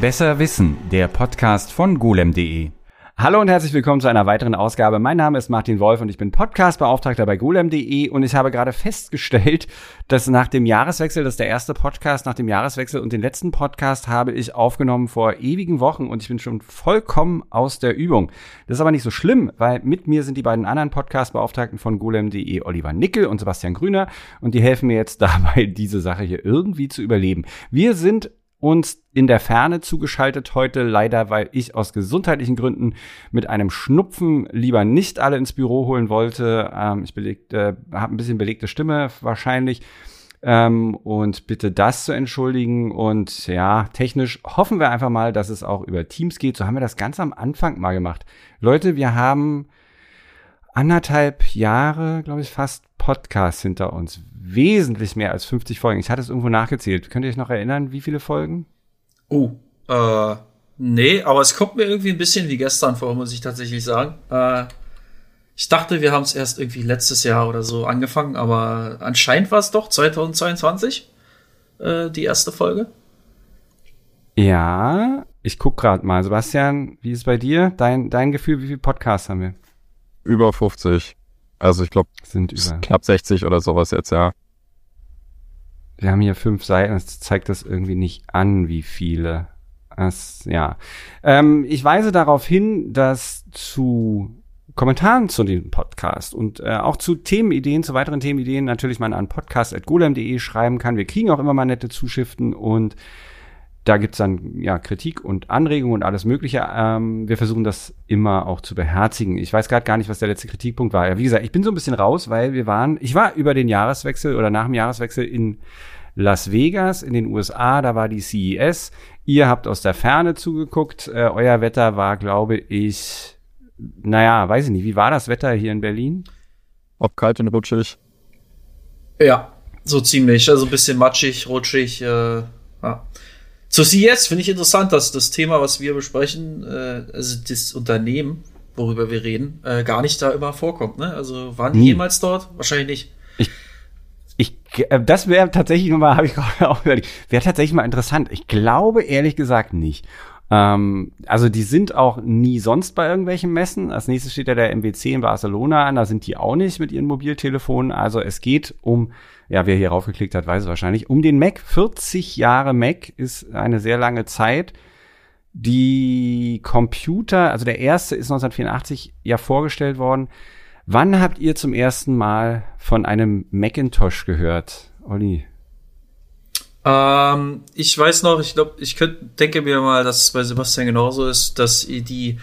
Besser Wissen, der Podcast von golem.de. Hallo und herzlich willkommen zu einer weiteren Ausgabe. Mein Name ist Martin Wolf und ich bin Podcastbeauftragter bei golem.de und ich habe gerade festgestellt, dass nach dem Jahreswechsel, das ist der erste Podcast nach dem Jahreswechsel und den letzten Podcast habe ich aufgenommen vor ewigen Wochen und ich bin schon vollkommen aus der Übung. Das ist aber nicht so schlimm, weil mit mir sind die beiden anderen Podcastbeauftragten von golem.de, Oliver Nickel und Sebastian Grüner und die helfen mir jetzt dabei, diese Sache hier irgendwie zu überleben. Wir sind uns in der Ferne zugeschaltet heute, leider, weil ich aus gesundheitlichen Gründen mit einem Schnupfen lieber nicht alle ins Büro holen wollte. Ähm, ich belegte, äh, habe ein bisschen belegte Stimme wahrscheinlich. Ähm, und bitte das zu entschuldigen. Und ja, technisch hoffen wir einfach mal, dass es auch über Teams geht. So haben wir das ganz am Anfang mal gemacht. Leute, wir haben anderthalb Jahre, glaube ich, fast Podcasts hinter uns. Wesentlich mehr als 50 Folgen. Ich hatte es irgendwo nachgezählt. Könnt ihr euch noch erinnern, wie viele Folgen? Oh, äh, nee, aber es kommt mir irgendwie ein bisschen wie gestern vor, muss ich tatsächlich sagen. Äh, ich dachte, wir haben es erst irgendwie letztes Jahr oder so angefangen, aber anscheinend war es doch 2022 äh, die erste Folge. Ja, ich guck gerade mal. Sebastian, wie ist es bei dir? Dein, dein Gefühl, wie viele Podcasts haben wir? Über 50. Also ich glaube, sind über. knapp 60 oder sowas jetzt, ja. Wir haben hier fünf Seiten, das zeigt das irgendwie nicht an, wie viele. Das, ja. Ähm, ich weise darauf hin, dass zu Kommentaren zu dem Podcast und äh, auch zu Themenideen, zu weiteren Themenideen natürlich man an podcast.golem.de schreiben kann. Wir kriegen auch immer mal nette Zuschriften und da gibt's dann ja Kritik und Anregungen und alles Mögliche. Ähm, wir versuchen das immer auch zu beherzigen. Ich weiß gerade gar nicht, was der letzte Kritikpunkt war. Ja, wie gesagt, ich bin so ein bisschen raus, weil wir waren, ich war über den Jahreswechsel oder nach dem Jahreswechsel in Las Vegas in den USA, da war die CES. Ihr habt aus der Ferne zugeguckt. Äh, euer Wetter war, glaube ich, naja, weiß ich nicht, wie war das Wetter hier in Berlin? Ob kalt und rutschig? Ja, so ziemlich. Also ein bisschen matschig, rutschig. Äh, ja. Zur CES finde ich interessant, dass das Thema, was wir besprechen, äh, also das Unternehmen, worüber wir reden, äh, gar nicht da immer vorkommt. Ne? Also waren die jemals dort? Wahrscheinlich nicht. Ich, ich, äh, das wäre tatsächlich mal, habe ich gerade auch überlegt, wäre tatsächlich mal interessant. Ich glaube ehrlich gesagt nicht. Ähm, also die sind auch nie sonst bei irgendwelchen Messen. Als nächstes steht ja der MWC in Barcelona an, da sind die auch nicht mit ihren Mobiltelefonen. Also es geht um ja, wer hier raufgeklickt hat, weiß es wahrscheinlich. Um den Mac. 40 Jahre Mac ist eine sehr lange Zeit. Die Computer, also der erste ist 1984 ja vorgestellt worden. Wann habt ihr zum ersten Mal von einem Macintosh gehört, Olli? Ähm, ich weiß noch, ich glaube, ich könnt, denke mir mal, dass es bei Sebastian genauso ist, dass die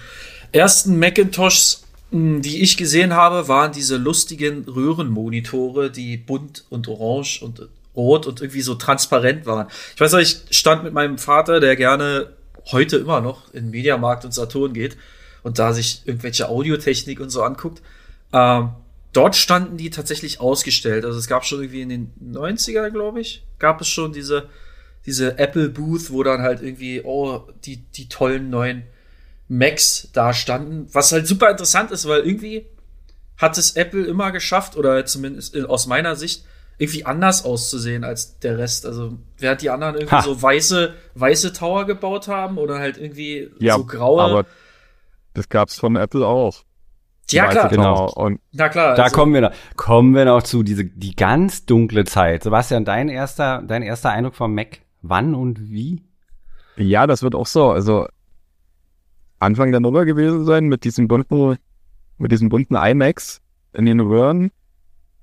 ersten Macintoshs die ich gesehen habe, waren diese lustigen Röhrenmonitore, die bunt und orange und rot und irgendwie so transparent waren. Ich weiß noch, ich stand mit meinem Vater, der gerne heute immer noch in Mediamarkt und Saturn geht und da sich irgendwelche Audiotechnik und so anguckt. Ähm, dort standen die tatsächlich ausgestellt. Also es gab schon irgendwie in den 90er, glaube ich, gab es schon diese, diese Apple Booth, wo dann halt irgendwie, oh, die, die tollen neuen Macs da standen, was halt super interessant ist, weil irgendwie hat es Apple immer geschafft, oder zumindest aus meiner Sicht, irgendwie anders auszusehen als der Rest. Also, wer hat die anderen irgendwie ha. so weiße, weiße Tower gebaut haben oder halt irgendwie ja, so graue. Aber das gab's von Apple auch. Ja, klar. Genau. Und Na klar. Da also, kommen wir noch, kommen wir noch zu, diese, die ganz dunkle Zeit. Sebastian, dein erster, dein erster Eindruck vom Mac, wann und wie? Ja, das wird auch so. Also, Anfang der Nuller gewesen sein mit diesem bunten, mit diesem bunten IMAX in den Röhren.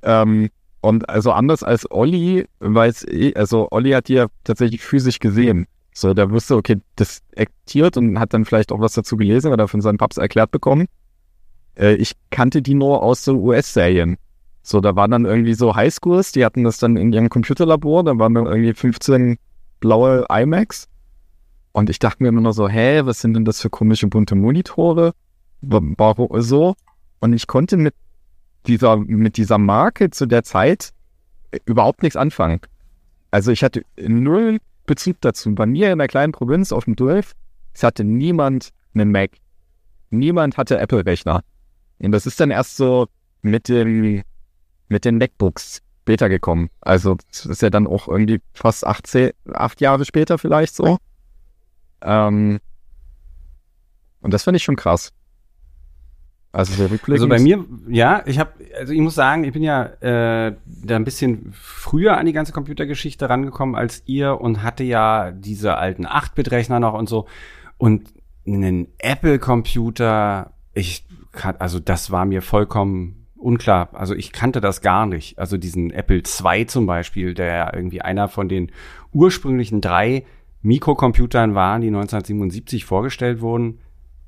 Ähm, und also anders als Olli weiß ich, also Olli hat die ja tatsächlich physisch gesehen. So, der wusste, okay, das aktiert und hat dann vielleicht auch was dazu gelesen oder von seinen Paps erklärt bekommen. Äh, ich kannte die nur aus so US-Serien. So, da waren dann irgendwie so Highschools, die hatten das dann in ihrem Computerlabor, da waren dann irgendwie 15 blaue iMacs und ich dachte mir immer nur so, hä, was sind denn das für komische bunte Monitore? Warum so? Und ich konnte mit dieser, mit dieser Marke zu der Zeit äh, überhaupt nichts anfangen. Also ich hatte null Bezug dazu. Bei mir in der kleinen Provinz auf dem Dorf, es hatte niemand einen Mac. Niemand hatte Apple-Rechner. Und das ist dann erst so mit dem, mit den MacBooks später gekommen. Also das ist ja dann auch irgendwie fast 18, acht Jahre später vielleicht so. Ähm, und das finde ich schon krass. Also, sehr also bei mir, ja, ich habe, also ich muss sagen, ich bin ja äh, da ein bisschen früher an die ganze Computergeschichte rangekommen als ihr und hatte ja diese alten 8-Bit-Rechner noch und so. Und einen Apple-Computer, ich also das war mir vollkommen unklar. Also ich kannte das gar nicht. Also diesen Apple II zum Beispiel, der irgendwie einer von den ursprünglichen drei Mikrocomputern waren, die 1977 vorgestellt wurden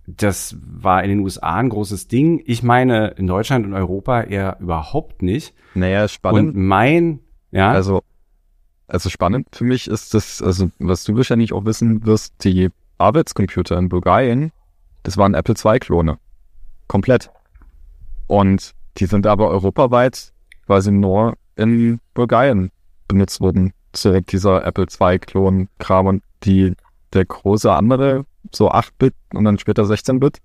das war in den USA ein großes Ding. Ich meine, in Deutschland und Europa eher überhaupt nicht. Naja, spannend. Und mein, ja. Also, also spannend für mich ist das, also was du wahrscheinlich auch wissen wirst, die Arbeitscomputer in Bulgarien, das waren Apple II-Klone. Komplett. Und die sind aber europaweit quasi nur in Bulgarien benutzt worden. Direkt dieser Apple II-Klon-Kram und die, der große andere so 8-Bit und dann später 16-Bit,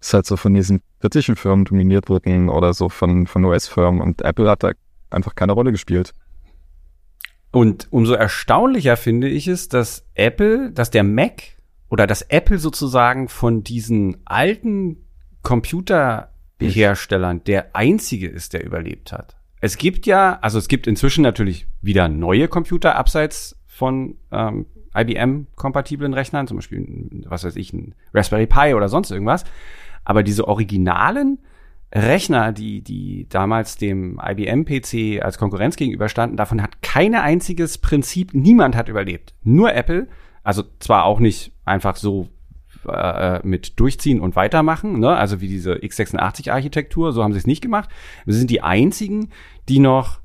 ist halt so von diesen britischen Firmen dominiert worden oder so von, von US-Firmen und Apple hat da einfach keine Rolle gespielt. Und umso erstaunlicher finde ich es, dass Apple, dass der Mac oder dass Apple sozusagen von diesen alten Computerherstellern der einzige ist, der überlebt hat. Es gibt ja, also es gibt inzwischen natürlich wieder neue Computer abseits von ähm, IBM-kompatiblen Rechnern, zum Beispiel, was weiß ich, ein Raspberry Pi oder sonst irgendwas. Aber diese originalen Rechner, die, die damals dem IBM-PC als Konkurrenz gegenüberstanden, davon hat keine einziges Prinzip, niemand hat überlebt. Nur Apple, also zwar auch nicht einfach so äh, mit durchziehen und weitermachen, ne? also wie diese x86-Architektur, so haben sie es nicht gemacht. Wir sind die einzigen, die noch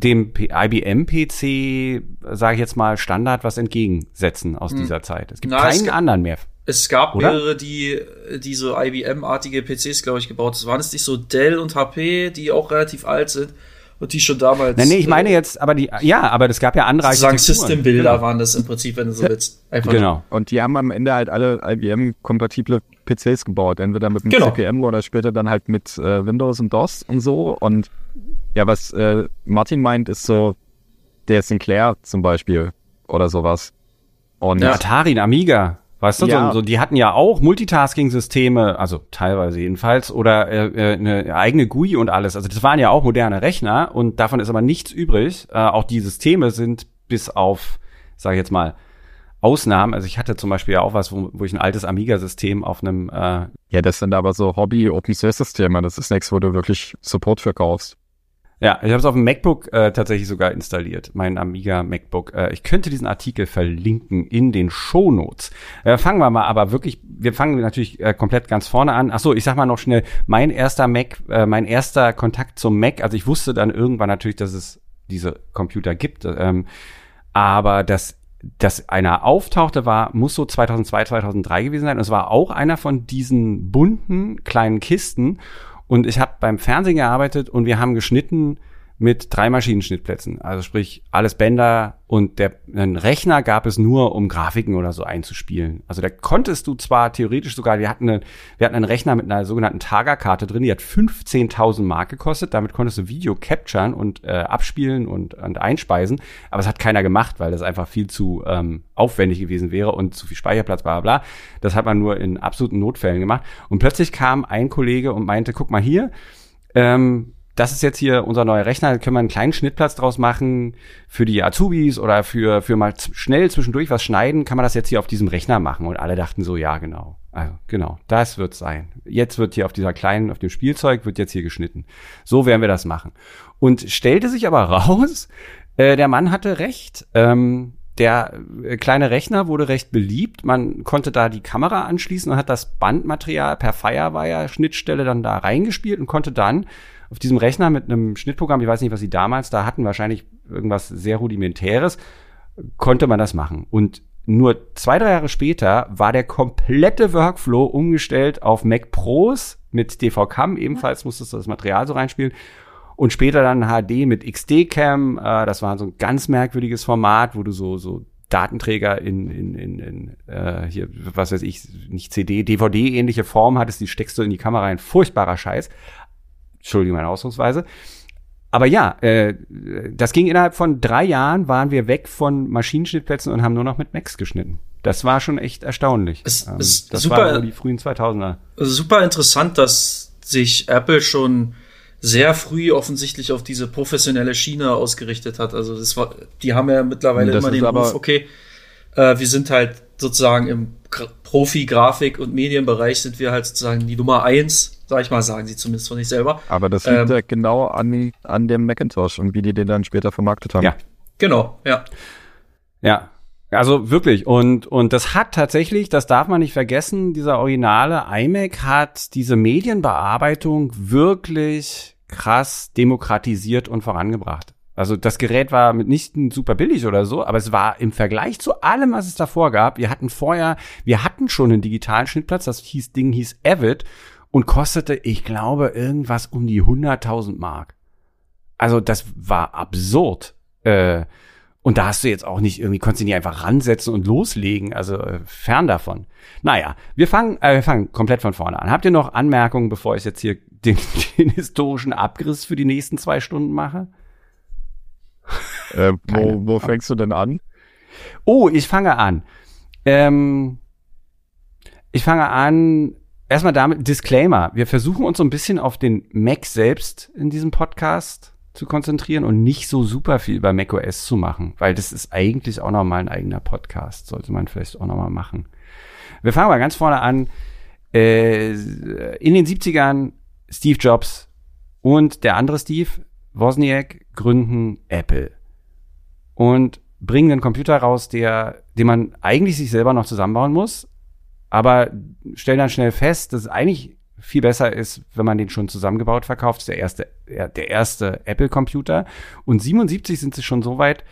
dem IBM-PC, sage ich jetzt mal, Standard was entgegensetzen aus hm. dieser Zeit. Es gibt Na, keinen es anderen mehr. Es gab oder? mehrere, die diese IBM-artige PCs, glaube ich, gebaut haben. Waren es nicht so Dell und HP, die auch relativ alt sind? Und die schon damals. Nein, nee, ich meine jetzt, aber die, ja, aber es gab ja andere Sagen System-Bilder genau. waren das im Prinzip, wenn du so willst. Einfach genau. Und die haben am Ende halt alle IBM-kompatible PCs gebaut. Entweder mit dem genau. CPM oder später dann halt mit äh, Windows und DOS und so. Und ja, was äh, Martin meint, ist so der Sinclair zum Beispiel oder sowas. Und ja, Atari, Amiga. Weißt du, ja. so, so, die hatten ja auch Multitasking-Systeme, also teilweise jedenfalls, oder äh, äh eine eigene GUI und alles. Also das waren ja auch moderne Rechner und davon ist aber nichts übrig. Äh, auch die Systeme sind bis auf, sage ich jetzt mal, Ausnahmen. Also ich hatte zum Beispiel ja auch was, wo, wo ich ein altes Amiga-System auf einem äh Ja, das sind aber so Hobby-Open-Source-Systeme. Das ist nichts, wo du wirklich Support verkaufst. Ja, ich habe es auf dem MacBook äh, tatsächlich sogar installiert, mein Amiga MacBook. Äh, ich könnte diesen Artikel verlinken in den Shownotes. Äh, fangen wir mal aber wirklich, wir fangen natürlich äh, komplett ganz vorne an. Ach so, ich sag mal noch schnell, mein erster Mac, äh, mein erster Kontakt zum Mac, also ich wusste dann irgendwann natürlich, dass es diese Computer gibt, ähm, aber dass dass einer auftauchte, war, muss so 2002, 2003 gewesen sein. Und es war auch einer von diesen bunten kleinen Kisten. Und ich habe beim Fernsehen gearbeitet und wir haben geschnitten mit drei Maschinenschnittplätzen. Also sprich, alles Bänder und der einen Rechner gab es nur, um Grafiken oder so einzuspielen. Also da konntest du zwar theoretisch sogar, wir hatten, eine, wir hatten einen Rechner mit einer sogenannten Targa-Karte drin, die hat 15.000 Mark gekostet. Damit konntest du Video capturen und äh, abspielen und, und einspeisen. Aber es hat keiner gemacht, weil das einfach viel zu ähm, aufwendig gewesen wäre und zu viel Speicherplatz, bla bla bla. Das hat man nur in absoluten Notfällen gemacht. Und plötzlich kam ein Kollege und meinte, guck mal hier, ähm, das ist jetzt hier unser neuer Rechner, da können wir einen kleinen Schnittplatz draus machen für die Azubis oder für, für mal schnell zwischendurch was schneiden, kann man das jetzt hier auf diesem Rechner machen. Und alle dachten so, ja, genau. Also, genau, das wird sein. Jetzt wird hier auf dieser kleinen, auf dem Spielzeug wird jetzt hier geschnitten. So werden wir das machen. Und stellte sich aber raus, äh, der Mann hatte recht. Ähm, der äh, kleine Rechner wurde recht beliebt. Man konnte da die Kamera anschließen und hat das Bandmaterial per Firewire-Schnittstelle dann da reingespielt und konnte dann auf diesem Rechner mit einem Schnittprogramm, ich weiß nicht, was sie damals da hatten, wahrscheinlich irgendwas sehr rudimentäres, konnte man das machen. Und nur zwei, drei Jahre später war der komplette Workflow umgestellt auf Mac Pros mit DV-Cam. Ebenfalls musstest du das Material so reinspielen. Und später dann HD mit XD-Cam. Äh, das war so ein ganz merkwürdiges Format, wo du so, so Datenträger in, in, in, in äh, hier, was weiß ich, nicht CD, DVD-ähnliche Form hattest, die steckst du in die Kamera rein. Furchtbarer Scheiß. Entschuldigung meine Ausdrucksweise. Aber ja, äh, das ging innerhalb von drei Jahren, waren wir weg von Maschinenschnittplätzen und haben nur noch mit Macs geschnitten. Das war schon echt erstaunlich. Es Ähm, ist das super- war die frühen 2000er. Also super interessant, dass sich Apple schon sehr früh offensichtlich auf diese professionelle Schiene ausgerichtet hat. Also das war, die haben ja mittlerweile Das immer den Ruf, okay, äh, wir sind halt sozusagen im Gra- Profi-Grafik- und Medienbereich sind wir halt sozusagen die Nummer eins, sag ich mal, sagen sie zumindest von sich selber. Aber das liegt Ähm, ja genau an, an dem Macintosh und wie die den dann später vermarktet haben. Ja. Genau, ja. Ja. Also wirklich. Und, und das hat tatsächlich, das darf man nicht vergessen, dieser originale iMac hat diese Medienbearbeitung wirklich krass demokratisiert und vorangebracht. Also das Gerät war mitnichten super billig oder so, aber es war im Vergleich zu allem, was es davor gab. Wir hatten vorher, wir hatten schon einen digitalen Schnittplatz, das hieß, Ding hieß Avid und kostete, ich glaube, irgendwas um die 100.000 Mark. Also das war absurd. Äh, und da hast du jetzt auch nicht irgendwie, konntest du nicht einfach ransetzen und loslegen. Also äh, fern davon. Naja, wir fangen, äh, wir fangen komplett von vorne an. Habt ihr noch Anmerkungen, bevor ich jetzt hier den, den historischen Abriss für die nächsten zwei Stunden mache? Äh, wo, wo fängst du denn an? Oh, ich fange an. Ähm, ich fange an, erstmal damit, Disclaimer. Wir versuchen uns so ein bisschen auf den Mac selbst in diesem Podcast zu konzentrieren und nicht so super viel über macOS zu machen, weil das ist eigentlich auch nochmal ein eigener Podcast. Sollte man vielleicht auch nochmal machen. Wir fangen mal ganz vorne an. Äh, in den 70ern Steve Jobs und der andere Steve, Wozniak, gründen Apple und bringen einen Computer raus, der, den man eigentlich sich selber noch zusammenbauen muss, aber stellen dann schnell fest, dass es eigentlich viel besser ist, wenn man den schon zusammengebaut verkauft. Das ist der erste, der erste Apple-Computer. Und 77 sind sie schon so weit,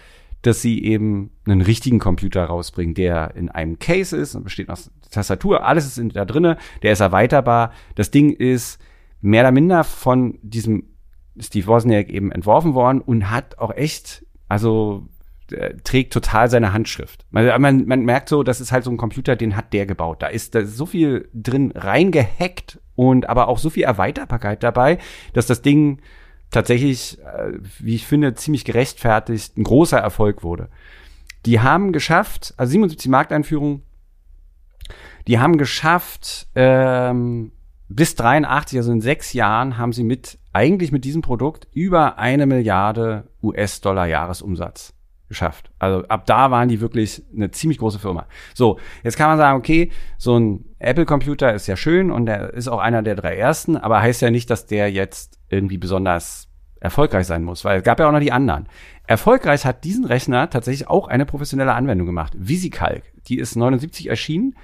dass sie eben einen richtigen Computer rausbringen, der in einem Case ist und besteht aus Tastatur, alles ist da drinne, der ist erweiterbar. Das Ding ist mehr oder minder von diesem Steve Wozniak eben entworfen worden und hat auch echt, also äh, trägt total seine Handschrift. Man, man, man merkt so, das ist halt so ein Computer, den hat der gebaut. Da ist, da ist so viel drin reingehackt und aber auch so viel Erweiterbarkeit dabei, dass das Ding tatsächlich, äh, wie ich finde, ziemlich gerechtfertigt ein großer Erfolg wurde. Die haben geschafft, also 77 Markteinführung, die haben geschafft, ähm, bis 83, also in sechs Jahren, haben sie mit, eigentlich mit diesem Produkt über eine Milliarde US-Dollar Jahresumsatz geschafft. Also ab da waren die wirklich eine ziemlich große Firma. So, jetzt kann man sagen, okay, so ein Apple-Computer ist ja schön und der ist auch einer der drei ersten, aber heißt ja nicht, dass der jetzt irgendwie besonders erfolgreich sein muss, weil es gab ja auch noch die anderen. Erfolgreich hat diesen Rechner tatsächlich auch eine professionelle Anwendung gemacht. VisiCalc. Die ist 79 erschienen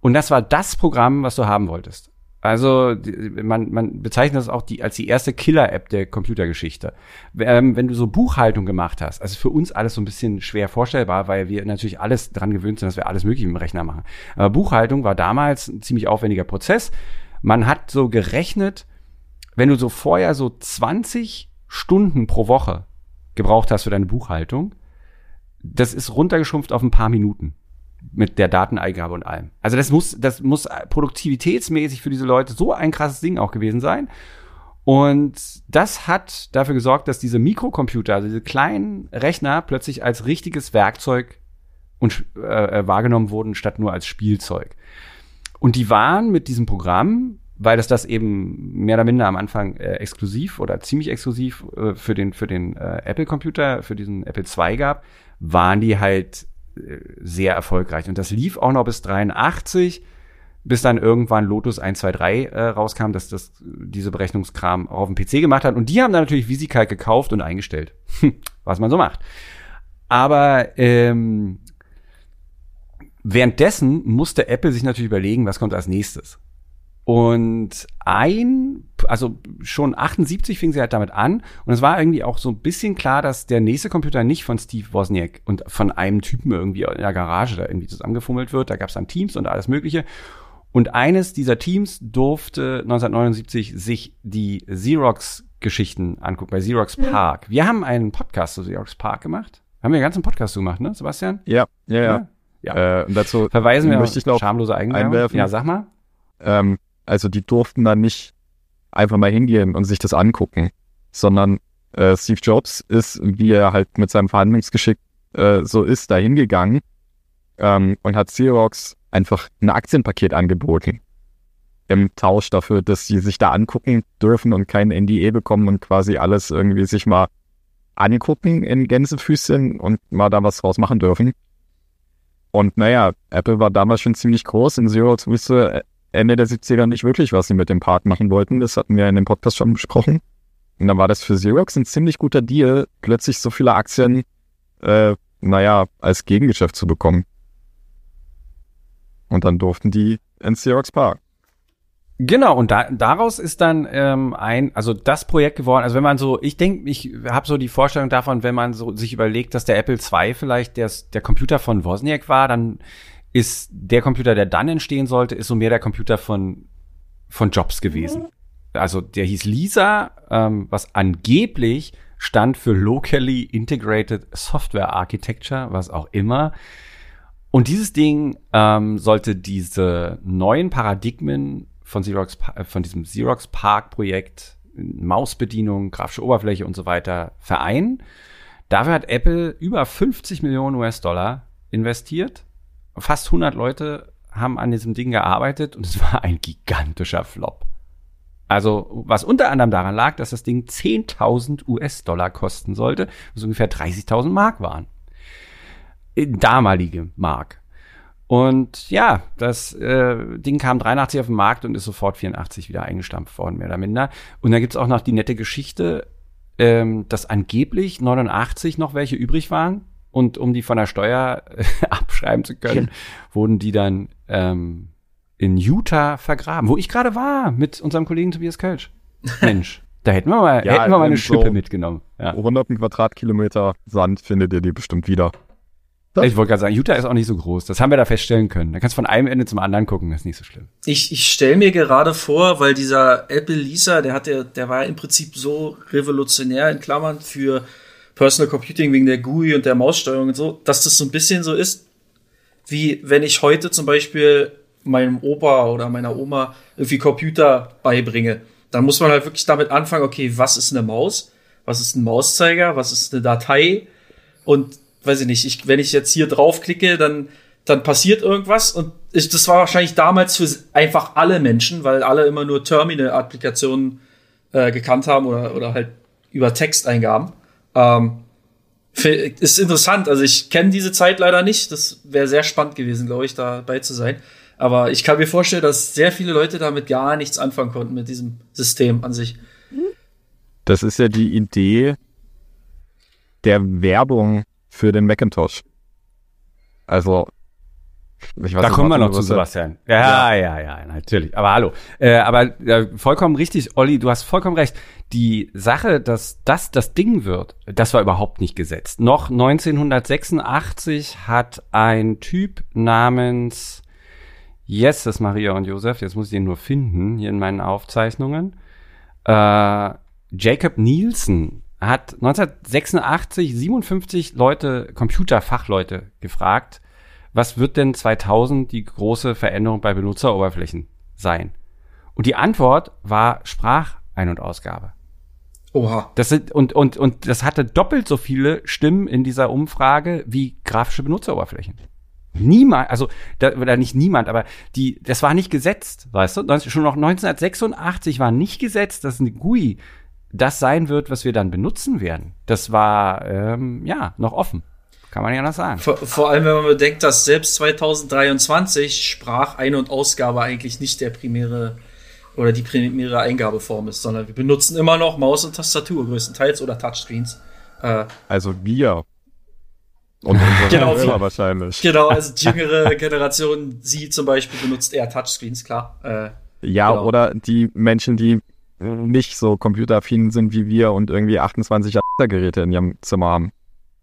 und das war das Programm, was du haben wolltest. Also man, man bezeichnet das auch die, als die erste Killer-App der Computergeschichte. Ähm, wenn du so Buchhaltung gemacht hast, also für uns alles so ein bisschen schwer vorstellbar, weil wir natürlich alles dran gewöhnt sind, dass wir alles mögliche mit dem Rechner machen. Aber Buchhaltung war damals ein ziemlich aufwendiger Prozess. Man hat so gerechnet, wenn du so vorher so 20 Stunden pro Woche gebraucht hast für deine Buchhaltung, das ist runtergeschrumpft auf ein paar Minuten mit der Dateneingabe und allem. Also das muss, das muss produktivitätsmäßig für diese Leute so ein krasses Ding auch gewesen sein. Und das hat dafür gesorgt, dass diese Mikrocomputer, also diese kleinen Rechner, plötzlich als richtiges Werkzeug und, äh, äh, wahrgenommen wurden, statt nur als Spielzeug. Und die waren mit diesem Programm, weil es das eben mehr oder minder am Anfang äh, exklusiv oder ziemlich exklusiv äh, für den, für den äh, Apple-Computer, für diesen Apple II gab, waren die halt sehr erfolgreich. Und das lief auch noch bis 83, bis dann irgendwann Lotus 123 äh, rauskam, dass das diese Berechnungskram auch auf dem PC gemacht hat. Und die haben dann natürlich VisiCalc gekauft und eingestellt. Was man so macht. Aber ähm, währenddessen musste Apple sich natürlich überlegen, was kommt als nächstes. Und ein, also schon 78 fing sie halt damit an. Und es war irgendwie auch so ein bisschen klar, dass der nächste Computer nicht von Steve Wozniak und von einem Typen irgendwie in der Garage da irgendwie zusammengefummelt wird. Da gab es dann Teams und alles Mögliche. Und eines dieser Teams durfte 1979 sich die Xerox-Geschichten angucken, bei Xerox Park. Wir haben einen Podcast zu Xerox Park gemacht. Haben wir einen ganzen Podcast zu gemacht, ne, Sebastian? Ja, ja, ja. Ja. Äh, und dazu Verweisen wir möchte ich noch schamlose Eigenwerbung. einwerfen. Ja, sag mal. ähm, also die durften dann nicht einfach mal hingehen und sich das angucken, sondern äh, Steve Jobs ist, wie er halt mit seinem Verhandlungsgeschick äh, so ist, da hingegangen ähm, und hat Xerox einfach ein Aktienpaket angeboten. Im Tausch dafür, dass sie sich da angucken dürfen und kein NDA bekommen und quasi alles irgendwie sich mal angucken in Gänsefüßchen und mal da was draus machen dürfen. Und naja, Apple war damals schon ziemlich groß und Xerox wusste Ende der 70er nicht wirklich, was sie mit dem Park machen wollten. Das hatten wir in dem Podcast schon besprochen. Und dann war das für Xerox ein ziemlich guter Deal, plötzlich so viele Aktien, äh, naja, als Gegengeschäft zu bekommen. Und dann durften die in Xerox Park. Genau, und da, daraus ist dann ähm, ein, also das Projekt geworden, also wenn man so, ich denke, ich habe so die Vorstellung davon, wenn man so sich überlegt, dass der Apple II vielleicht der, der Computer von Wozniak war, dann ist der Computer, der dann entstehen sollte, ist so mehr der Computer von, von Jobs gewesen. Also der hieß Lisa, ähm, was angeblich stand für Locally Integrated Software Architecture, was auch immer. Und dieses Ding ähm, sollte diese neuen Paradigmen von Xerox, äh, von diesem Xerox Park Projekt, Mausbedienung, grafische Oberfläche und so weiter vereinen. Dafür hat Apple über 50 Millionen US-Dollar investiert. Fast 100 Leute haben an diesem Ding gearbeitet und es war ein gigantischer Flop. Also, was unter anderem daran lag, dass das Ding 10.000 US-Dollar kosten sollte, was ungefähr 30.000 Mark waren. Damalige Mark. Und ja, das äh, Ding kam 83 auf den Markt und ist sofort 84 wieder eingestampft worden, mehr oder minder. Und da gibt's auch noch die nette Geschichte, ähm, dass angeblich 89 noch welche übrig waren. Und um die von der Steuer abschreiben zu können, wurden die dann ähm, in Utah vergraben, wo ich gerade war mit unserem Kollegen Tobias Kölsch. Mensch, da hätten wir mal, ja, hätten wir mal eine Schippe so mitgenommen. Ja. 100 Quadratkilometer Sand findet ihr die bestimmt wieder. Das ich wollte gerade sagen, Utah ist auch nicht so groß. Das haben wir da feststellen können. Da kannst du von einem Ende zum anderen gucken, das ist nicht so schlimm. Ich, ich stelle mir gerade vor, weil dieser Apple Lisa, der hat ja, der war im Prinzip so revolutionär in Klammern für Personal Computing wegen der GUI und der Maussteuerung und so, dass das so ein bisschen so ist, wie wenn ich heute zum Beispiel meinem Opa oder meiner Oma irgendwie Computer beibringe. Dann muss man halt wirklich damit anfangen, okay, was ist eine Maus? Was ist ein Mauszeiger? Was ist eine Datei? Und weiß ich nicht, ich, wenn ich jetzt hier draufklicke, dann, dann passiert irgendwas und ich, das war wahrscheinlich damals für einfach alle Menschen, weil alle immer nur Terminal-Applikationen äh, gekannt haben oder, oder halt über Texteingaben. Ähm, ist interessant, also ich kenne diese Zeit leider nicht. Das wäre sehr spannend gewesen, glaube ich, dabei zu sein. Aber ich kann mir vorstellen, dass sehr viele Leute damit gar nichts anfangen konnten mit diesem System an sich. Das ist ja die Idee der Werbung für den Macintosh. Also, da kommen wir noch zu, Sebastian. Ja, ja, ja, ja, natürlich. Aber hallo. Äh, aber äh, vollkommen richtig, Olli, du hast vollkommen recht. Die Sache, dass das das Ding wird, das war überhaupt nicht gesetzt. Noch 1986 hat ein Typ namens Yes, das ist Maria und Josef, jetzt muss ich den nur finden, hier in meinen Aufzeichnungen. Äh, Jacob Nielsen hat 1986 57 Leute, Computerfachleute gefragt, was wird denn 2000 die große Veränderung bei Benutzeroberflächen sein? Und die Antwort war Sprachein- und Ausgabe. Oha. Das sind, und, und, und das hatte doppelt so viele Stimmen in dieser Umfrage wie grafische Benutzeroberflächen. Niemand, also, da, oder nicht niemand, aber die, das war nicht gesetzt, weißt du? Schon noch 1986 war nicht gesetzt, dass eine GUI das sein wird, was wir dann benutzen werden. Das war ähm, ja noch offen. Kann man ja noch sagen. Vor, vor, allem, wenn man bedenkt, dass selbst 2023 Sprachein- und Ausgabe eigentlich nicht der primäre oder die primäre Eingabeform ist, sondern wir benutzen immer noch Maus und Tastatur größtenteils oder Touchscreens. Äh, also wir. Und unsere genau, Hörer wahrscheinlich. Genau, also die jüngere Generation, sie zum Beispiel benutzt eher Touchscreens, klar. Äh, ja, genau. oder die Menschen, die nicht so computeraffin sind wie wir und irgendwie 28 Geräte in ihrem Zimmer haben.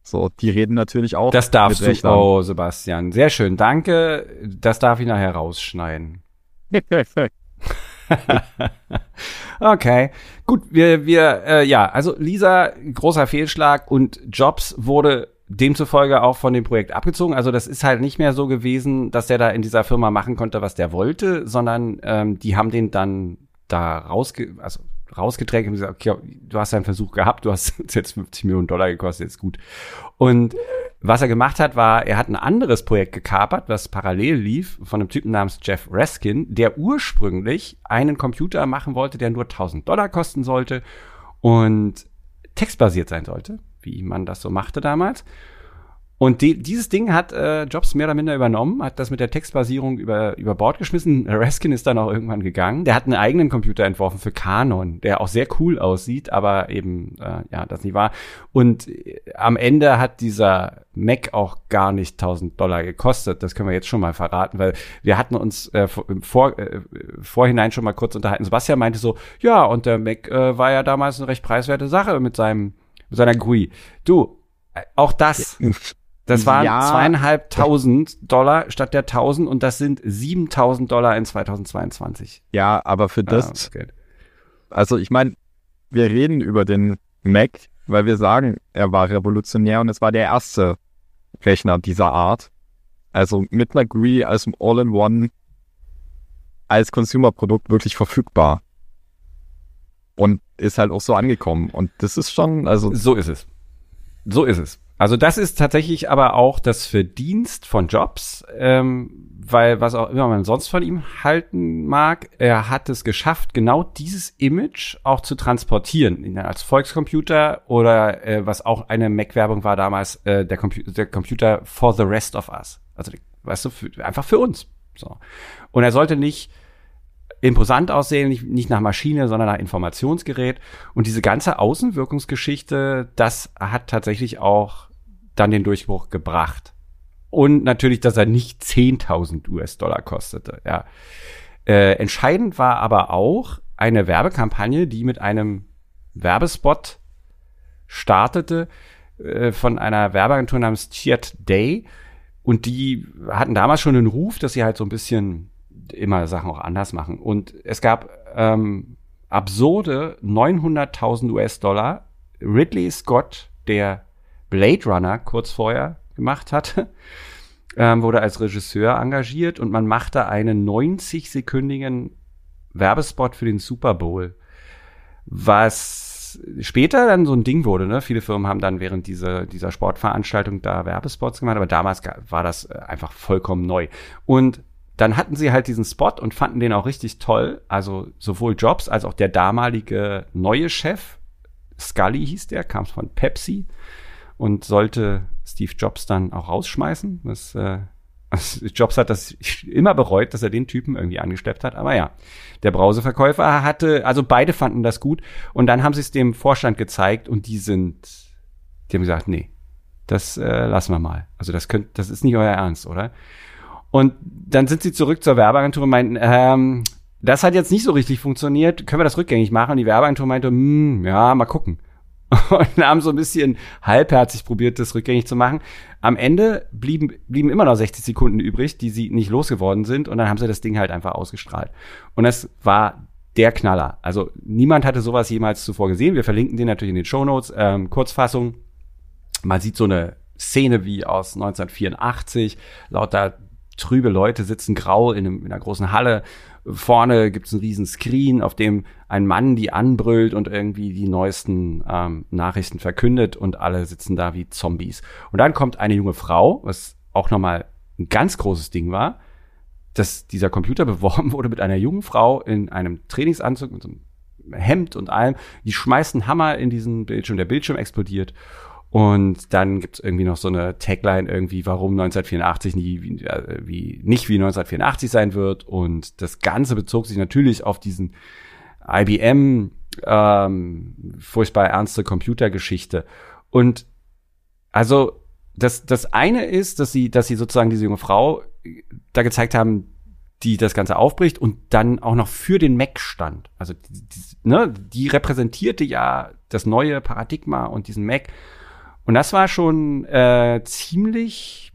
So, die reden natürlich auch. Das darfst du, oh, Sebastian. Sehr schön, danke. Das darf ich nachher rausschneiden. okay, gut, wir, wir, äh, ja, also Lisa, großer Fehlschlag und Jobs wurde demzufolge auch von dem Projekt abgezogen. Also das ist halt nicht mehr so gewesen, dass der da in dieser Firma machen konnte, was der wollte, sondern ähm, die haben den dann da rausge, also rausgedrängt und gesagt, okay, du hast einen Versuch gehabt, du hast jetzt 50 Millionen Dollar gekostet, jetzt gut. Und was er gemacht hat, war, er hat ein anderes Projekt gekapert, was parallel lief, von einem Typen namens Jeff Raskin, der ursprünglich einen Computer machen wollte, der nur 1000 Dollar kosten sollte und textbasiert sein sollte, wie man das so machte damals. Und die, dieses Ding hat äh, Jobs mehr oder minder übernommen, hat das mit der Textbasierung über, über Bord geschmissen. Raskin ist dann auch irgendwann gegangen. Der hat einen eigenen Computer entworfen für Canon, der auch sehr cool aussieht, aber eben, äh, ja, das nicht war. Und äh, am Ende hat dieser Mac auch gar nicht 1000 Dollar gekostet. Das können wir jetzt schon mal verraten, weil wir hatten uns äh, Vor, äh, Vorhinein schon mal kurz unterhalten. Sebastian meinte so, ja, und der Mac äh, war ja damals eine recht preiswerte Sache mit seinem, mit seiner GUI. Du, äh, auch das Das waren ja. zweieinhalbtausend Dollar statt der tausend und das sind siebentausend Dollar in 2022. Ja, aber für das, ah, okay. also ich meine, wir reden über den Mac, weil wir sagen, er war revolutionär und es war der erste Rechner dieser Art. Also mit einer GUI als All-in-One als Consumer-Produkt wirklich verfügbar. Und ist halt auch so angekommen. Und das ist schon, also. So ist es. So ist es. Also das ist tatsächlich aber auch das Verdienst von Jobs, ähm, weil was auch immer man sonst von ihm halten mag, er hat es geschafft, genau dieses Image auch zu transportieren als Volkscomputer oder äh, was auch eine Mac-Werbung war damals, äh, der, Compu der Computer for the rest of us. Also weißt du, für, einfach für uns. So. Und er sollte nicht imposant aussehen, nicht, nicht nach Maschine, sondern nach Informationsgerät. Und diese ganze Außenwirkungsgeschichte, das hat tatsächlich auch dann den Durchbruch gebracht. Und natürlich, dass er nicht 10.000 US-Dollar kostete. Ja. Äh, entscheidend war aber auch eine Werbekampagne, die mit einem Werbespot startete äh, von einer Werbeagentur namens Tiet Day. Und die hatten damals schon den Ruf, dass sie halt so ein bisschen immer Sachen auch anders machen. Und es gab ähm, absurde 900.000 US-Dollar. Ridley Scott, der Blade Runner kurz vorher gemacht hatte, ähm, wurde als Regisseur engagiert und man machte einen 90-sekündigen Werbespot für den Super Bowl, was später dann so ein Ding wurde. Ne? Viele Firmen haben dann während dieser, dieser Sportveranstaltung da Werbespots gemacht, aber damals war das äh, einfach vollkommen neu. Und dann hatten sie halt diesen Spot und fanden den auch richtig toll. Also sowohl Jobs als auch der damalige neue Chef, Scully hieß der, kam von Pepsi und sollte Steve Jobs dann auch rausschmeißen. Das, äh, Jobs hat das immer bereut, dass er den Typen irgendwie angeschleppt hat. Aber ja, der Brauseverkäufer hatte, also beide fanden das gut. Und dann haben sie es dem Vorstand gezeigt und die sind, die haben gesagt, nee, das äh, lassen wir mal. Also das könnt, das ist nicht euer Ernst, oder? Und dann sind sie zurück zur Werbeagentur und meinten, ähm, das hat jetzt nicht so richtig funktioniert, können wir das rückgängig machen? Und die Werbeagentur meinte, hm, ja, mal gucken. und haben so ein bisschen halbherzig probiert, das rückgängig zu machen. Am Ende blieben, blieben immer noch 60 Sekunden übrig, die sie nicht losgeworden sind und dann haben sie das Ding halt einfach ausgestrahlt. Und das war der Knaller. Also niemand hatte sowas jemals zuvor gesehen. Wir verlinken den natürlich in den Show Notes. Ähm, Kurzfassung. Man sieht so eine Szene wie aus 1984. Lauter trübe Leute sitzen grau in, einem, in einer großen Halle Vorne gibt's einen riesen Screen, auf dem ein Mann die anbrüllt und irgendwie die neuesten ähm, Nachrichten verkündet und alle sitzen da wie Zombies. Und dann kommt eine junge Frau, was auch nochmal ein ganz großes Ding war, dass dieser Computer beworben wurde mit einer jungen Frau in einem Trainingsanzug mit so einem Hemd und allem. Die schmeißt einen Hammer in diesen Bildschirm, der Bildschirm explodiert und dann gibt's irgendwie noch so eine Tagline irgendwie, warum 1984 nie wie, äh, wie nicht wie 1984 sein wird. Und das Ganze bezog sich natürlich auf diesen IBM ähm, furchtbar ernste Computergeschichte. Und also das, das eine ist, dass sie, dass sie sozusagen diese junge Frau da gezeigt haben, die das Ganze aufbricht und dann auch noch für den Mac stand. Also die, die, ne, die repräsentierte ja das neue Paradigma und diesen Mac. Und das war schon äh, ziemlich